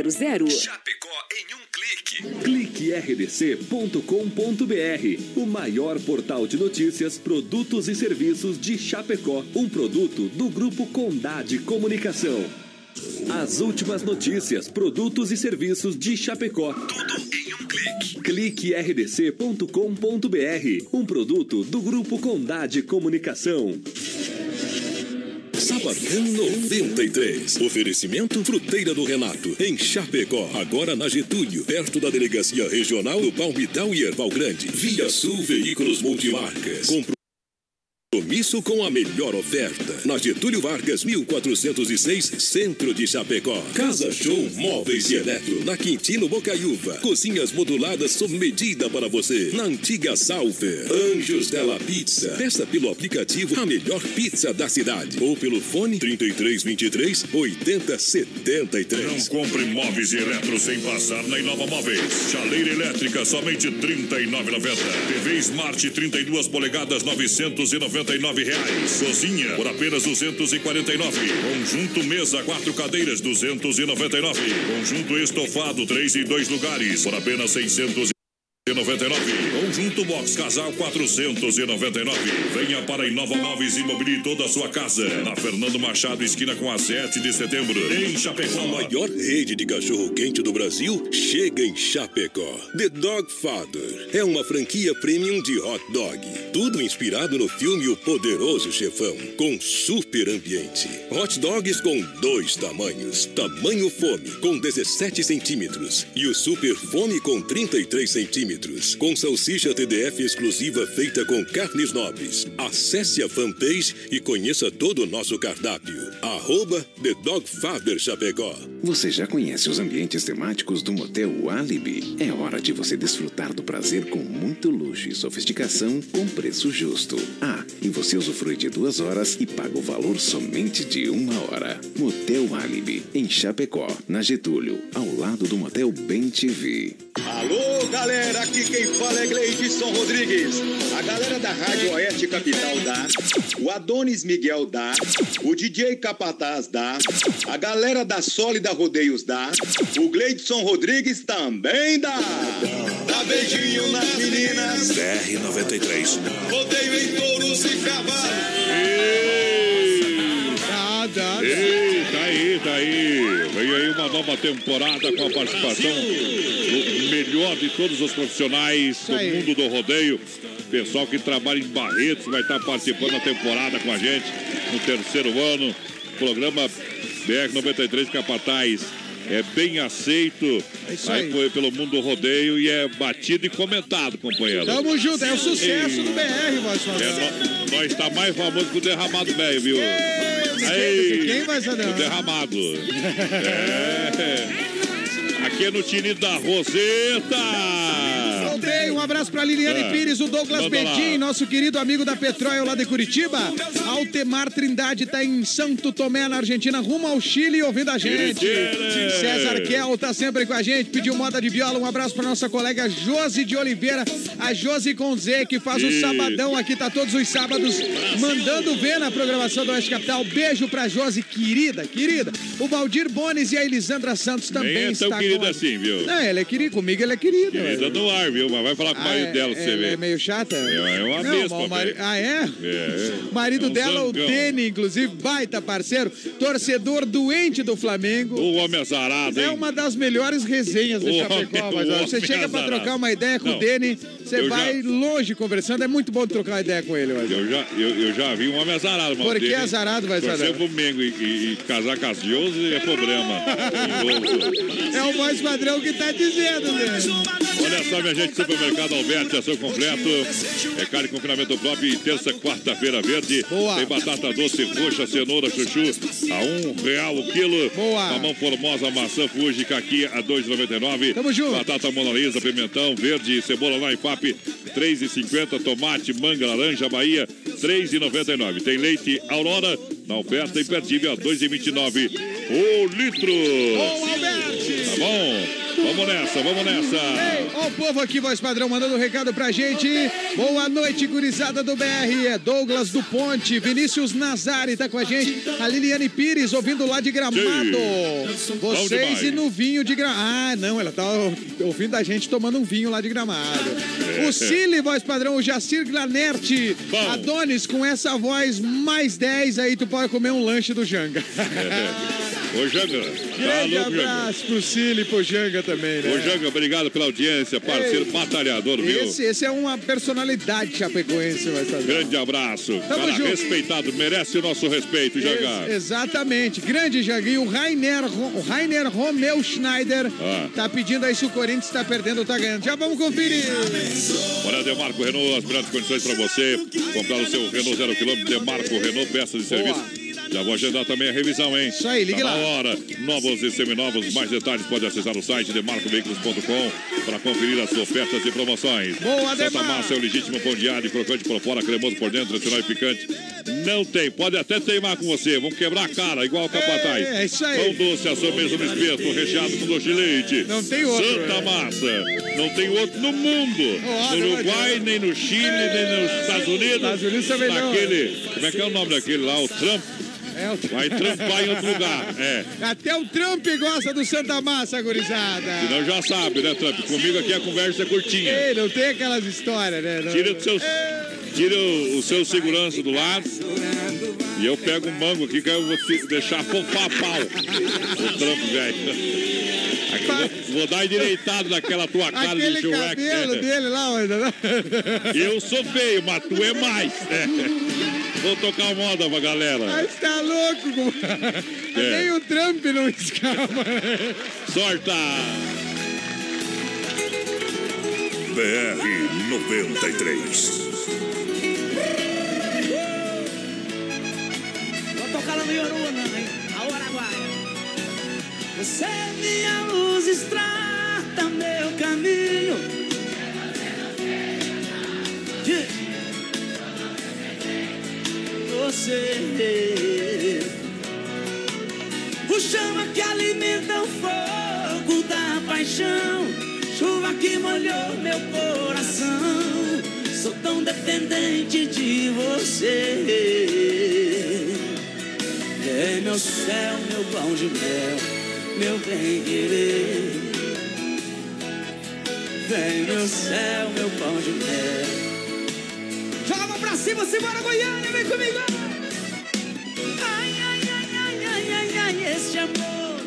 3328-3100. Chapecó em um clique. Clique rdc.com.br, o maior portal de notícias, produtos e serviços de Chapecó, um produto do grupo Condade Comunicação. As últimas notícias, produtos e serviços de Chapecó. Tudo em um clique. Clique rdc.com.br, um produto do grupo Condade Comunicação. Sabadão 93. Oferecimento Fruteira do Renato, em Chapecó. Agora na Getúlio, perto da Delegacia Regional do Palmital e Erval Grande. Via Sul Veículos Multimarcas. Compro Compromisso com a melhor oferta. Na Getúlio Vargas, 1406, Centro de Chapecó. Casa Show Móveis e Eletro. Na Quintino Bocaiúva. Cozinhas moduladas sob medida para você. Na antiga Salver. Anjos Della Pizza. Peça pelo aplicativo a melhor pizza da cidade. Ou pelo fone 3323 8073. Não compre móveis e eletro sem passar na Inova Móveis. Chaleira elétrica, somente R$ 39,90. TV Smart 32 polegadas, 999 reais. Cozinha, por apenas 249. Conjunto mesa, quatro cadeiras, 299. Conjunto estofado, três e dois lugares, por apenas 699. Conjunto Box Casal 499. Venha para Inova Móveis e mobilie toda a sua casa. Na Fernando Machado, esquina com a 7 de setembro. Em Chapecó. A maior rede de cachorro-quente do Brasil chega em Chapecó. The Dog Father é uma franquia premium de hot dog. Tudo inspirado no filme O Poderoso Chefão, com super ambiente. Hot dogs com dois tamanhos. Tamanho fome, com 17 centímetros. E o super fome com 33 centímetros. Com salsicha TDF exclusiva feita com carnes nobres. Acesse a fanpage e conheça todo o nosso cardápio. Arroba The Dog Father Chapecó. Você já conhece os ambientes temáticos do Motel Alibi? É hora de você desfrutar do prazer com muito luxo e sofisticação com preço justo. Ah, e você usufrui de duas horas e paga o valor somente de uma hora. Motel Alibi, em Chapecó, na Getúlio, ao lado do Motel Bem TV. Alô, galera, aqui quem fala é Gleidson Rodrigues. A galera da Rádio Oeste Capital dá, o Adonis Miguel dá, o DJ Capataz dá, a galera da Sólida Rodeios dá, o Gleidson Rodrigues também dá. Dá beijinho nas meninas, BR-93. rodeio em touros e cavalos. Dá, dá, Ei, tá aí, tá aí. Vem aí uma nova temporada com a participação do melhor de todos os profissionais do mundo do rodeio. Pessoal que trabalha em Barretos vai estar participando da temporada com a gente no terceiro ano. Programa BR-93 Capataz. É bem aceito isso aí. aí. pelo mundo do rodeio e é batido e comentado, companheiro. Tamo junto, é o sucesso do BR, voz É, nó- nós está mais famoso que o derramado velho, viu? de Aí, quem, quem vai saber? o derramado. É. Aqui é no Tini da Roseta. Voltei, um abraço pra Liliane É. Pires, o Douglas. Bedin, nosso querido amigo da Petróleo lá de Curitiba. Altemar Trindade tá em Santo Tomé, na Argentina, rumo ao Chile, ouvindo a gente. Tire. César Kel tá sempre com a gente, pediu moda de viola. Um abraço pra nossa colega Josi de Oliveira, a Josi com Z, que faz o Isso. sabadão aqui, tá todos os sábados, mandando ver na programação do Oeste Capital. Beijo pra Josi, querida, querida. O Valdir Bones e a Elisandra Santos também Nem é tão está querido com a- assim, viu? Não, ele é querido, comigo ele é querido. Querida no ar, viu? Mas vai falar com o Ah, marido é- dela pra você ela ver. é meio chata? É, é uma Não, mari-. Ah, é? É. O marido É dela, o. Dene, inclusive, baita parceiro, torcedor doente do Flamengo. O homem azarado, hein? É uma das melhores resenhas do Chapecó, mas você chega pra trocar uma ideia com o Dene, você vai já- longe conversando, é muito bom trocar uma ideia com ele. Eu já, eu, eu já vi um homem azarado, mano. Por que azarado, vai Torcer saber? pro Mengo e, e- e casar com as Josi é problema. É o voz padrão que tá dizendo, né? Olha só, minha gente, supermercado Alberti, ação completo. É carne com confinamento próprio e terça, quarta-feira verde. Boa. Tem batata doce, roxa, cenoura, chuchu a um real o quilo. Boa. Mamão formosa, maçã Fuji, caqui a 2,99. Tamo junto. Batata Mona Lisa, pimentão, verde, e cebola na IFAP, 3,50. Tomate, manga, laranja, Bahia, 3,99. Tem leite Aurora, na oferta imperdível a 2,29 o litro. Ô, Alberti! Tá bom? Vamos nessa, vamos nessa. Ei, ó o povo aqui, voz padrão, mandando um recado pra gente. Boa noite, gurizada do BR. É Douglas do Ponte, Vinícius Nazari tá com a gente. A Liliane Pires, ouvindo lá de Gramado. Sim. Vocês e no vinho de Gramado. Ah, não, ela tá ouvindo a gente tomando um vinho lá de Gramado. É. O Cili, voz padrão, o Jacir Glanerte. Adonis, com essa voz mais 10 aí, tu pode comer um lanche do Janga. Ô, Janga, tá Grande louco, Janga? abraço pro Cili e pro Janga também, né? Ô, Janga, obrigado pela audiência, parceiro Ei. batalhador, viu? Esse, esse é uma personalidade chapecoense, vai saber. Grande abraço. Tamo Cara junto. respeitado, merece o nosso respeito, Janga. Ex- exatamente. Grande Janguinho. O Rainer, o Rainer Romeu Schneider Ah. tá pedindo aí se o Corinthians tá perdendo ou tá ganhando. Já vamos conferir. Olha, Demarco Renault, as melhores condições para você. comprar o seu Renault zero quilômetro, Demarco Renault, peças de serviço. Já vou agendar também a revisão, hein? Isso aí, ligue tá lá. na hora. Novos e seminovos. Mais detalhes pode acessar o site demarcoveículos.com para conferir as ofertas e promoções. Boa, Santa Demar. Massa é o legítimo pão diário, crocante por fora, cremoso por dentro, tradicional e picante. Não tem, pode até teimar com você. Vamos quebrar a cara, igual o capataz. É, é isso aí. Pão doce, a sobremesa no espeto, recheado com doce de leite. Não tem outro, Santa é. Massa. Não tem outro no mundo. Ó, no não Uruguai, nem no Chile, nem nos Estados Unidos. Estados Unidos também não. Naquele, como é que é o nome daquele lá? O Trump. É. Vai trampar em outro lugar. É. Até o Trump gosta do Santa Massa, gurizada. Senão já sabe, né, Trump? Comigo aqui a conversa é curtinha. Ei, não tem aquelas histórias, né? Não- Tira, do seu, tira o, o seu segurança do lado. E eu pego um mango aqui que eu vou deixar fofar a pau. O trampo, velho. Vou, vou dar endireitado naquela tua cara de Aquele Shrek. cabelo dele lá, ainda não. Eu sou feio, mas tu é mais. É. Vou tocar moda pra galera. Mas tá louco, É. Nem o Trump não escapa. Sorta! BR 93. Vou tocar lá no Yoruna, hein? A hora vai. Você é minha luz, estrada meu caminho. De- Você. O chama que alimenta o fogo da paixão. Chuva que molhou meu coração. Sou tão dependente de você. É meu céu, meu pão de mel, meu bem querer. Vem meu céu, meu pão de mel. Joga a mão pra cima, simbora Goiânia, vem comigo. Ai, ai, ai, ai, ai, ai, ai, este amor.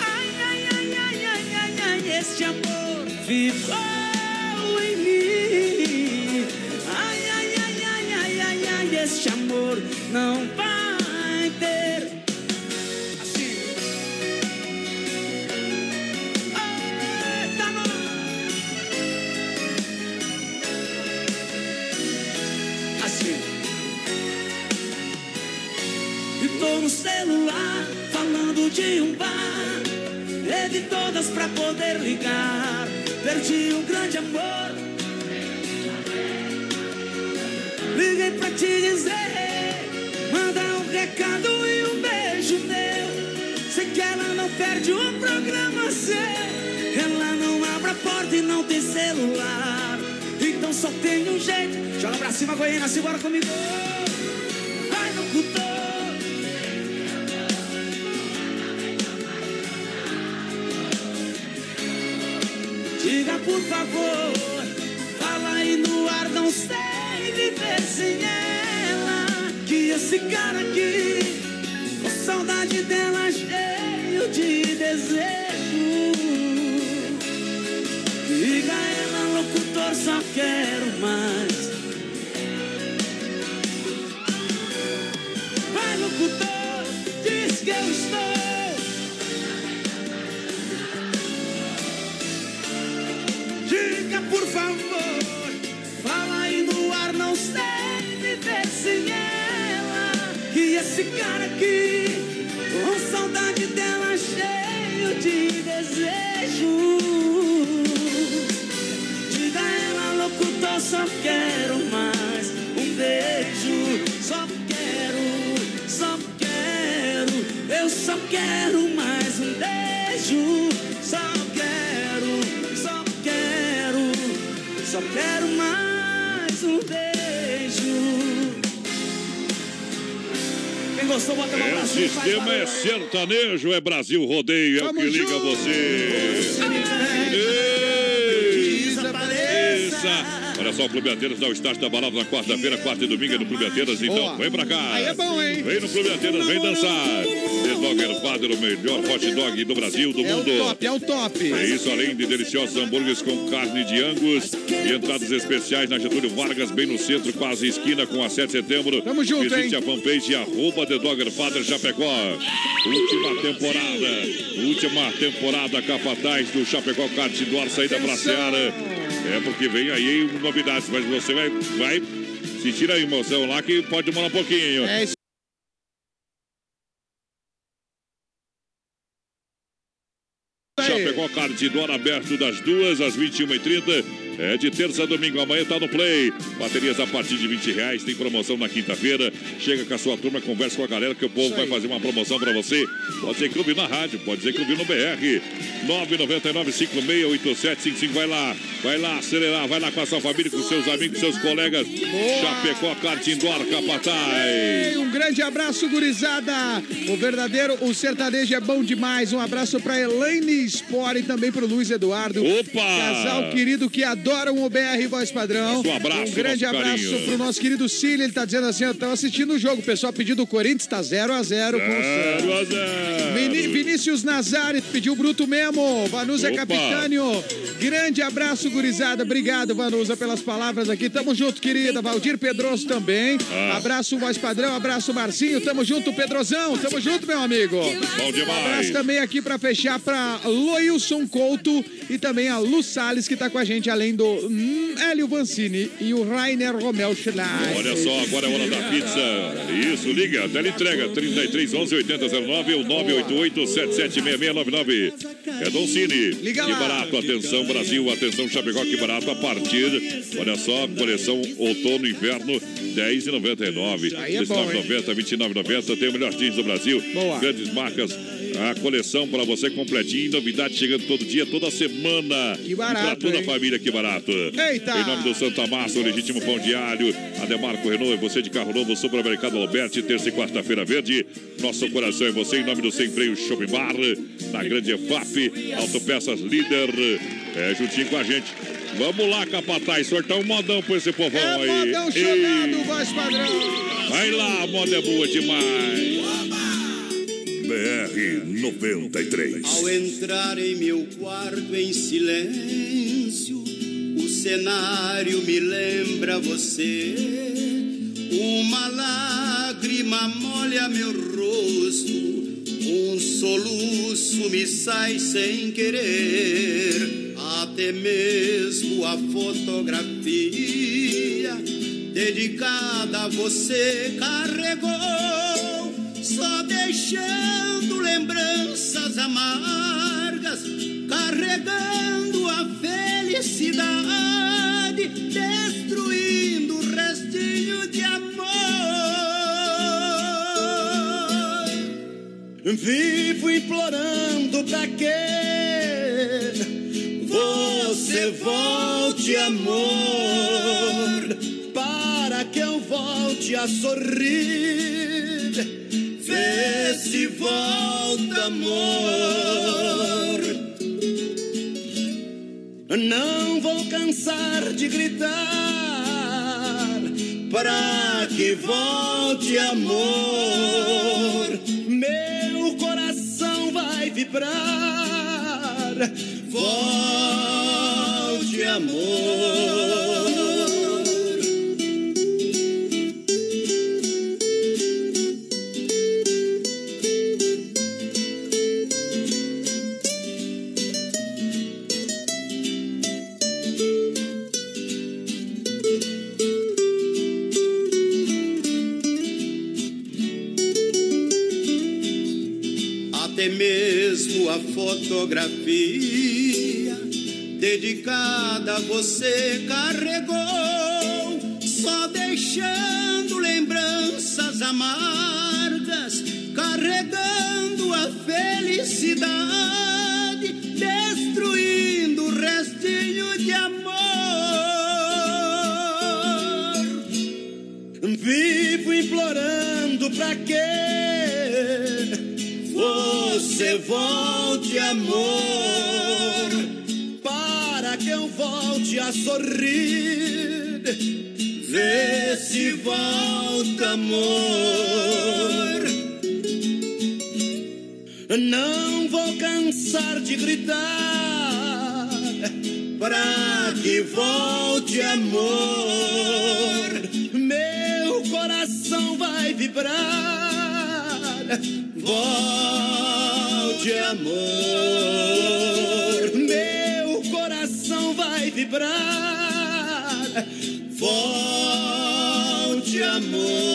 Ai, ai, ai, ai, ai, ai, ai, este amor ficou em mim. Ai, ai, ai, ai, ai, ai, ai, este amor não vai celular falando de um bar. Teve todas pra poder ligar. Perdi um grande amor. Liguei pra te dizer. Manda um recado e um beijo meu. Sei que ela não perde um programa seu. Ela não abre a porta e não tem celular. Então só tem um jeito. Joga pra cima, Goiânia, simbora comigo. Vai no cultor. Por favor, fala aí no ar, não sei viver sem ela. Que esse cara aqui, com saudade dela, cheio de desejo. Diga a ela, locutor, só quero mais. Por favor, fala aí no ar, não sei viver sem ela. Que esse cara aqui, com saudade dela, cheio de desejo. Diga a ela, locutor, só quero mais um beijo. Só quero, só quero, eu só quero só quero mais um beijo. Quem gostou, bota a mão É, pra o cima, faz sistema é sertanejo, é Brasil Rodeio, é o que liga você. Ei, Desapareça. Olha Olha só, o Clube Atenas dá o start da balada na quarta-feira, quarta e domingo é no Clube Atenas. Então, Boa. vem pra cá. Aí é bom, hein? Vem no Clube Atenas, vem dançar. Dogger Father, o melhor hot dog do Brasil, do É o mundo. top, é o top. É isso, além de deliciosos hambúrgueres com carne de angus e entradas especiais na Getúlio Vargas, bem no centro, quase esquina com a 7 de setembro. Tamo junto, Visite hein? a fanpage arroba The Dogger Father Chapecó. Última temporada, última temporada Capataz do Chapecó Kart Indoor, saída pra Seara. É porque vem aí novidades, mas você vai, vai sentir a emoção lá que pode demorar um pouquinho. É isso. Chapecó Kart Indoor aberto das duas às 21h30. É de terça a domingo. Amanhã tá no Play. Baterias a partir de 20 reais. Tem promoção na quinta-feira. Chega com a sua turma, conversa com a galera que o povo vai fazer uma promoção pra você. Pode ser clube na rádio, pode ser clube no BR. 999-568755. Vai lá, vai lá acelerar, vai lá com a sua família, com seus amigos, seus colegas. Chapecó Kart Indoor Capataz. Um grande abraço, gurizada. O verdadeiro, o sertanejo é bom demais. Um abraço pra Elaine Sport e também pro Luiz Eduardo. Opa! Casal querido que adoram o BR Voz Padrão. Um abraço, Um grande abraço carinho. pro nosso querido Cílio. Ele tá dizendo assim: eu tava assistindo o jogo. O pessoal pedindo o Corinthians, tá 0 a 0 com o Santos. 0 a 0. Vini- Vinícius Nazari pediu bruto mesmo. Vanusa Opa. Capitânio. Grande abraço, gurizada. Obrigado, Vanusa, pelas palavras aqui. Tamo junto, querida. Valdir Pedroso também. Ah. Abraço, voz padrão. Abraço, Marcinho. Tamo junto, Pedrozão. Tamo junto, meu amigo. Bom demais. Abraço também aqui pra fechar pra Loilson Couto e também a Lu Salles, que tá com a gente, além do hum, Hélio Vancini e o Rainer Romel Schlein. Olha só, agora é hora da pizza. Isso, liga, teleentrega 33 11 8009 ou 988 776699. É Don Cine. Liga que lá. barato, atenção Brasil, atenção Chapecó, que barato a partir. Olha só, coleção outono e inverno 10,99. Aí é bom, hein? 19,90, 29,90. Tem o melhor jeans do Brasil. Boa. Grandes marcas. A coleção para você completinho, novidade chegando todo dia, toda semana. Que barato, pra toda hein? a família, que barato. Eita! Em nome do Santa Massa, o legítimo pão diário. Ademarco Renault, é você de carro novo, Supermercado Alberti, terça e quarta-feira verde. Nosso coração é você, em nome do Sem Freio Shopping Bar, na grande EFAP, Autopeças Líder, é, juntinho com a gente. Vamos lá, Capataz, sortar um modão pra esse povão É aí. modão chegado, voz padrão. Vai lá, a moda é boa demais. BR 93. Ao entrar em meu quarto em silêncio, o cenário me lembra você. Uma lágrima molha meu rosto, um soluço me sai sem querer. Até mesmo a fotografia dedicada a você carregou só deixando lembranças amargas, carregando a felicidade, destruindo o restinho de amor. Vivo implorando pra que você volte, amor, para que eu volte a sorrir. Se volta, amor. Não vou cansar de gritar para que volte, amor. Meu coração vai vibrar. Volte, amor. Fotografia dedicada a você carregou, só deixando lembranças amargas, carregando a felicidade, destruindo o restinho de amor. Vivo implorando pra que você volte, amor, para que eu volte a sorrir. Vê se volta amor. Não vou cansar de gritar para que volte amor. Meu coração vai vibrar. Volte amor. Meu coração vai vibrar. Volte amor.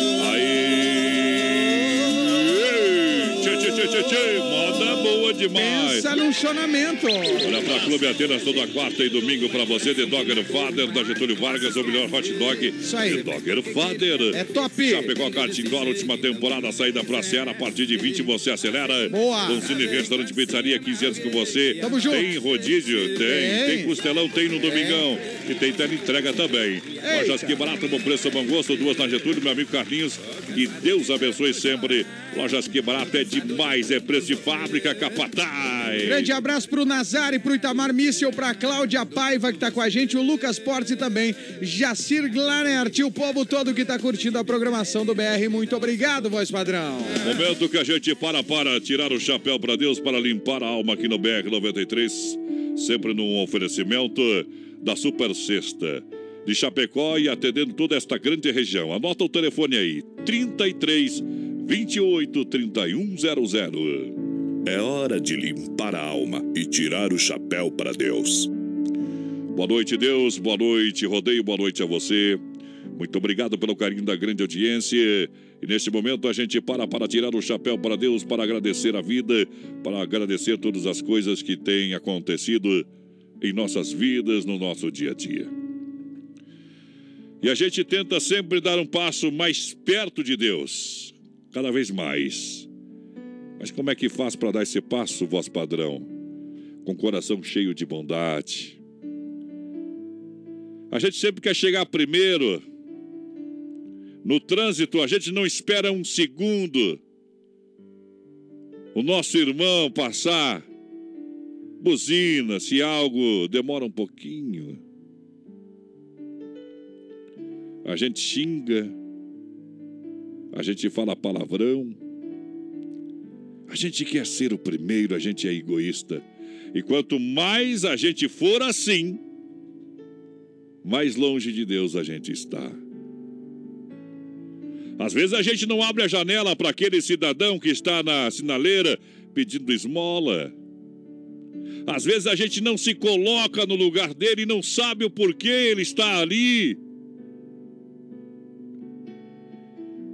Demais. Pensa num chonamento. Olha pra Clube Atenas toda quarta e domingo pra você, The Dogger Father, da Getúlio Vargas, o melhor hot dog. Isso aí. The Dogger Father. É top. Chapecó Karting Car, última temporada, saída pra Seara, a partir de 20 você acelera. Boa. Cine Restaurante Pizzaria, 15 anos com você. Tamo junto. Tem rodízio, tem. Tem. Costelão, tem no domingão. E tem entrega também. Lojas que barato, bom preço, bom gosto, duas na Getúlio, meu amigo Carlinhos. Que Deus abençoe sempre. Lojas que barato é demais, é preço de fábrica, Grande abraço pro Nazar e pro Itamar Míssel, pra Cláudia Paiva que tá com a gente, o Lucas Portes e também Jacir Glanert, e o povo todo que tá curtindo a programação do BR. Muito obrigado, voz padrão. Momento que a gente para para tirar o chapéu para Deus, para limpar a alma aqui no BR 93, sempre num oferecimento da Super Sexta de Chapecó e atendendo toda esta grande região. Anota o telefone aí: 33 28 3100. É hora de limpar a alma e tirar o chapéu para Deus. Boa noite, Deus. Boa noite, Rodeio. Boa noite a você. Muito obrigado pelo carinho da grande audiência. E neste momento a gente para para tirar o chapéu para Deus, para agradecer a vida, para agradecer todas as coisas que têm acontecido em nossas vidas, no nosso dia a dia. E a gente tenta sempre dar um passo mais perto de Deus, cada vez mais. Mas como é que faz para dar esse passo, voz padrão? Com o coração cheio de bondade. A gente sempre quer chegar primeiro. No trânsito, a gente não espera um segundo. O nosso irmão passar. Buzina, se algo demora um pouquinho. A gente xinga. A gente fala palavrão. A gente quer ser o primeiro, a gente é egoísta. E quanto mais a gente for assim, mais longe de Deus a gente está. Às vezes a gente não abre a janela para aquele cidadão que está na sinaleira pedindo esmola. Às vezes a gente não se coloca no lugar dele e não sabe o porquê ele está ali.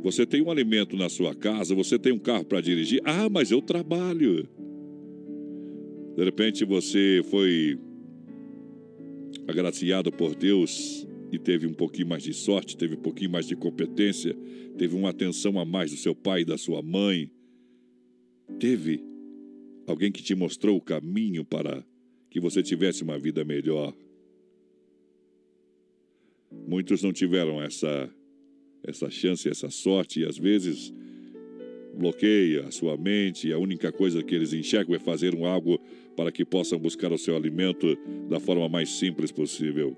Você tem um alimento na sua casa, você tem um carro para dirigir. Ah, mas eu trabalho. De repente você foi agraciado por Deus e teve um pouquinho mais de sorte, teve um pouquinho mais de competência, teve uma atenção a mais do seu pai e da sua mãe. Teve alguém que te mostrou o caminho para que você tivesse uma vida melhor. Muitos não tiveram essa essa chance, essa sorte, e às vezes bloqueia a sua mente, e a única coisa que eles enxergam é fazer um algo para que possam buscar o seu alimento da forma mais simples possível.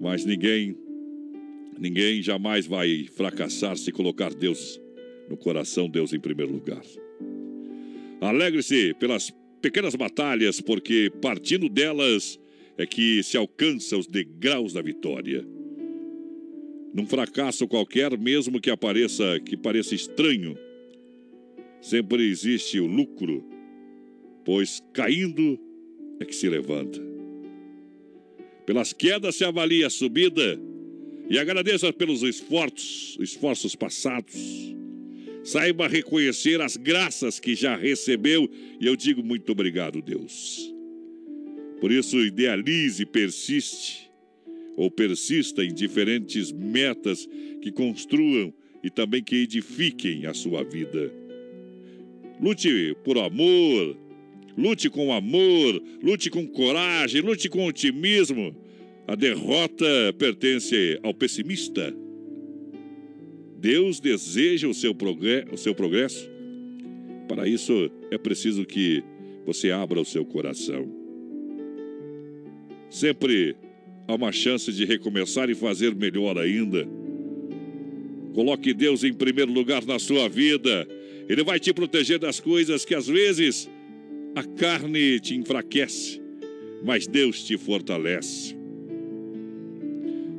Mas ninguém, ninguém jamais vai fracassar se colocar Deus no coração, Deus em primeiro lugar. Alegre-se pelas pequenas batalhas, porque partindo delas é que se alcança os degraus da vitória. Num fracasso qualquer, mesmo que apareça que pareça estranho, sempre existe o lucro, pois caindo é que se levanta. Pelas quedas se avalia a subida e agradeça pelos esforços, esforços passados. Saiba reconhecer as graças que já recebeu e eu digo muito obrigado, Deus. Por isso, idealize, persiste ou persista em diferentes metas que construam e também que edifiquem a sua vida. Lute por amor, lute com amor, lute com coragem, lute com otimismo. A derrota pertence ao pessimista. Deus deseja o seu, o seu progresso. Para isso é preciso que você abra o seu coração. Sempre há uma chance de recomeçar e fazer melhor ainda. Coloque Deus em primeiro lugar na sua vida. Ele vai te proteger das coisas que às vezes a carne te enfraquece, mas Deus te fortalece.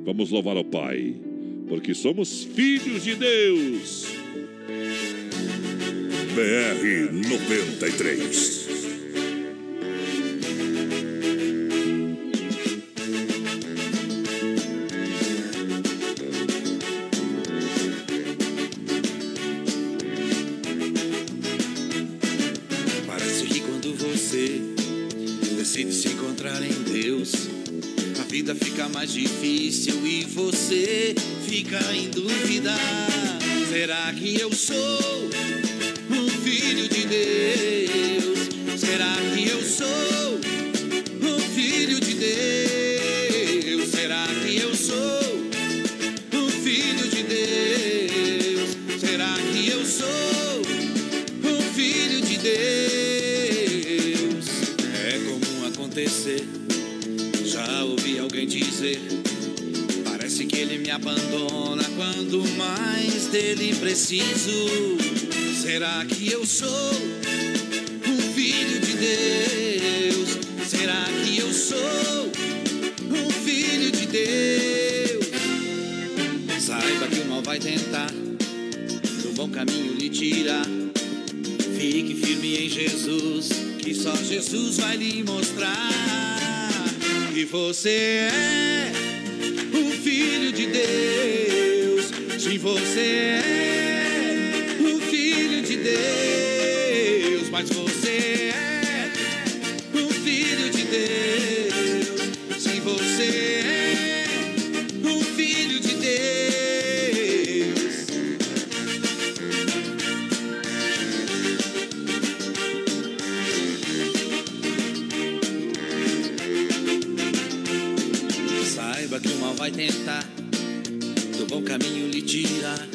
Vamos louvar ao Pai, porque somos filhos de Deus. BR 93. Mais difícil e você fica em dúvida. Será que eu sou um filho de Deus? Será que eu sou abandona quando mais dele preciso. Será que eu sou um filho de Deus? Será que eu sou um filho de Deus? Saiba que o mal vai tentar do bom caminho lhe tirar. Fique firme em Jesus, que só Jesus vai lhe mostrar que você é Você é um filho de Deus, mas você é caminho lhe tirar.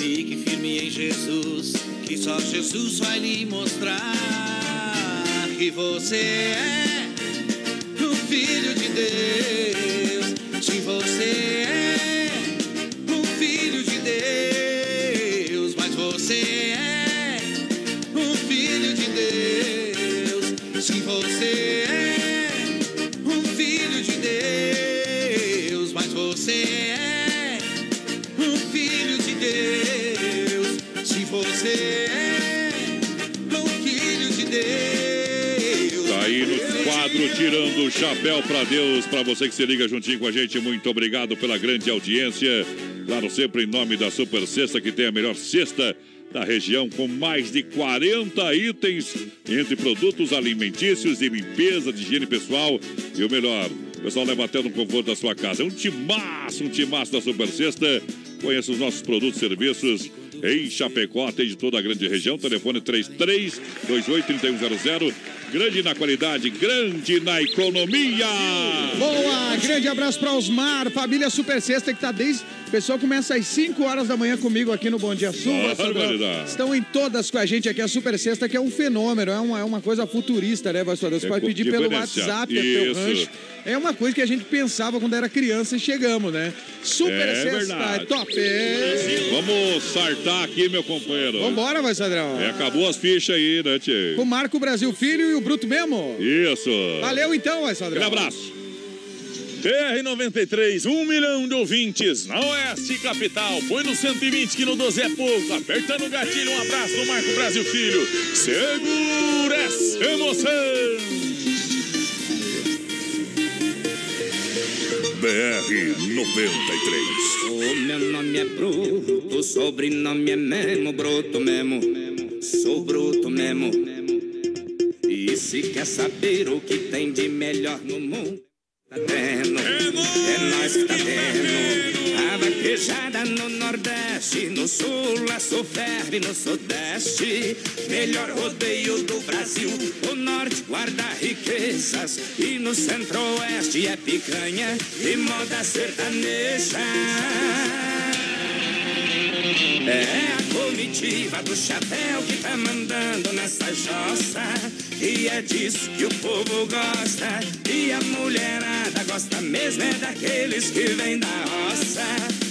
Fique firme em Jesus, que só Jesus vai lhe mostrar que você é um filho de Deus. Tirando o Chapéu para Deus. Para você que se liga juntinho com a gente, muito obrigado pela grande audiência. Claro, sempre em nome da Super Sexta, que tem a melhor cesta da região, com mais de 40 itens entre produtos alimentícios, de limpeza, de higiene pessoal e o melhor. O pessoal leva até no conforto da sua casa. É um timaço, um timaço da Super Sexta. Conheça os nossos produtos e serviços em Chapecó, atende toda a grande região. Telefone 3328-3100. Grande na qualidade, grande na economia. Boa! Grande abraço para Osmar, família Super Sexta, que tá desde. O pessoal começa às 5 horas da manhã comigo aqui no Bom Dia Sul. Estão em todas com a gente aqui. A Super Sexta, que é um fenômeno, é uma, é uma coisa futurista, né, Vassoura? Você É pode pedir pelo. WhatsApp, Isso. rancho. É uma coisa que a gente pensava quando era criança e chegamos, né? Super É Sexta, verdade. é top! Vamos sartar aqui, meu companheiro. Vambora, vai, Sadrão. É, acabou as fichas aí, né? Com o Marco Brasil Filho e o Bruto mesmo. Isso. Valeu então, vai, Sadrão. Aquele abraço. BR-93, um milhão de ouvintes na Oeste Capital. Põe no 120 que no 12 é pouco. Apertando o gatilho, um abraço do Marco Brasil Filho. Segura essa emoção. BR 93. O meu nome é Bruto, sobrenome é Memo, Bruto mesmo. Sou bruto mesmo. E se quer saber o que tem de melhor no mundo, tá tendo. É nós que tá tendo. A vaquejada no Nordeste, no Sul, a ferve no Sudeste. Melhor rodeio do Brasil. O Norte guarda riquezas e no Centro-Oeste é picanha e moda sertaneja. É a comitiva do chapéu que tá mandando nessa jossa. E é disso que o povo gosta. E a mulherada gosta mesmo é daqueles que vêm da roça.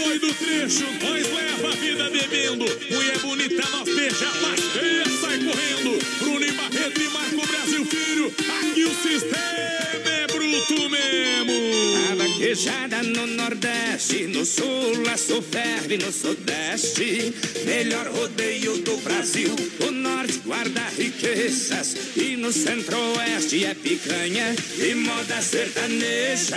cowboy do trecho, nós leva a vida bebendo. Mulher bonita, nós beija, mas feia sai correndo. Bruno e Barreto e Marco Brasil Filho, aqui o sistema é bruto mesmo. A vaquejada no Nordeste, no Sul, a ferve no Sudeste. Melhor rodeio do Brasil. O Norte guarda riquezas e no Centro-Oeste é picanha e moda sertaneja.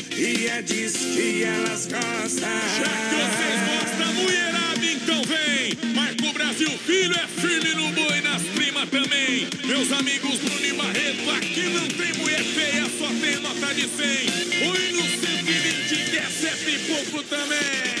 E é disso que elas gostam. Já que vocês gostam, mulherada, então vem. Marco Brasil Filho é firme no boi, nas primas também. Meus amigos Bruno e Barreto, aqui não tem mulher feia, só tem nota de 100. Oi no 120, que é sete e pouco também.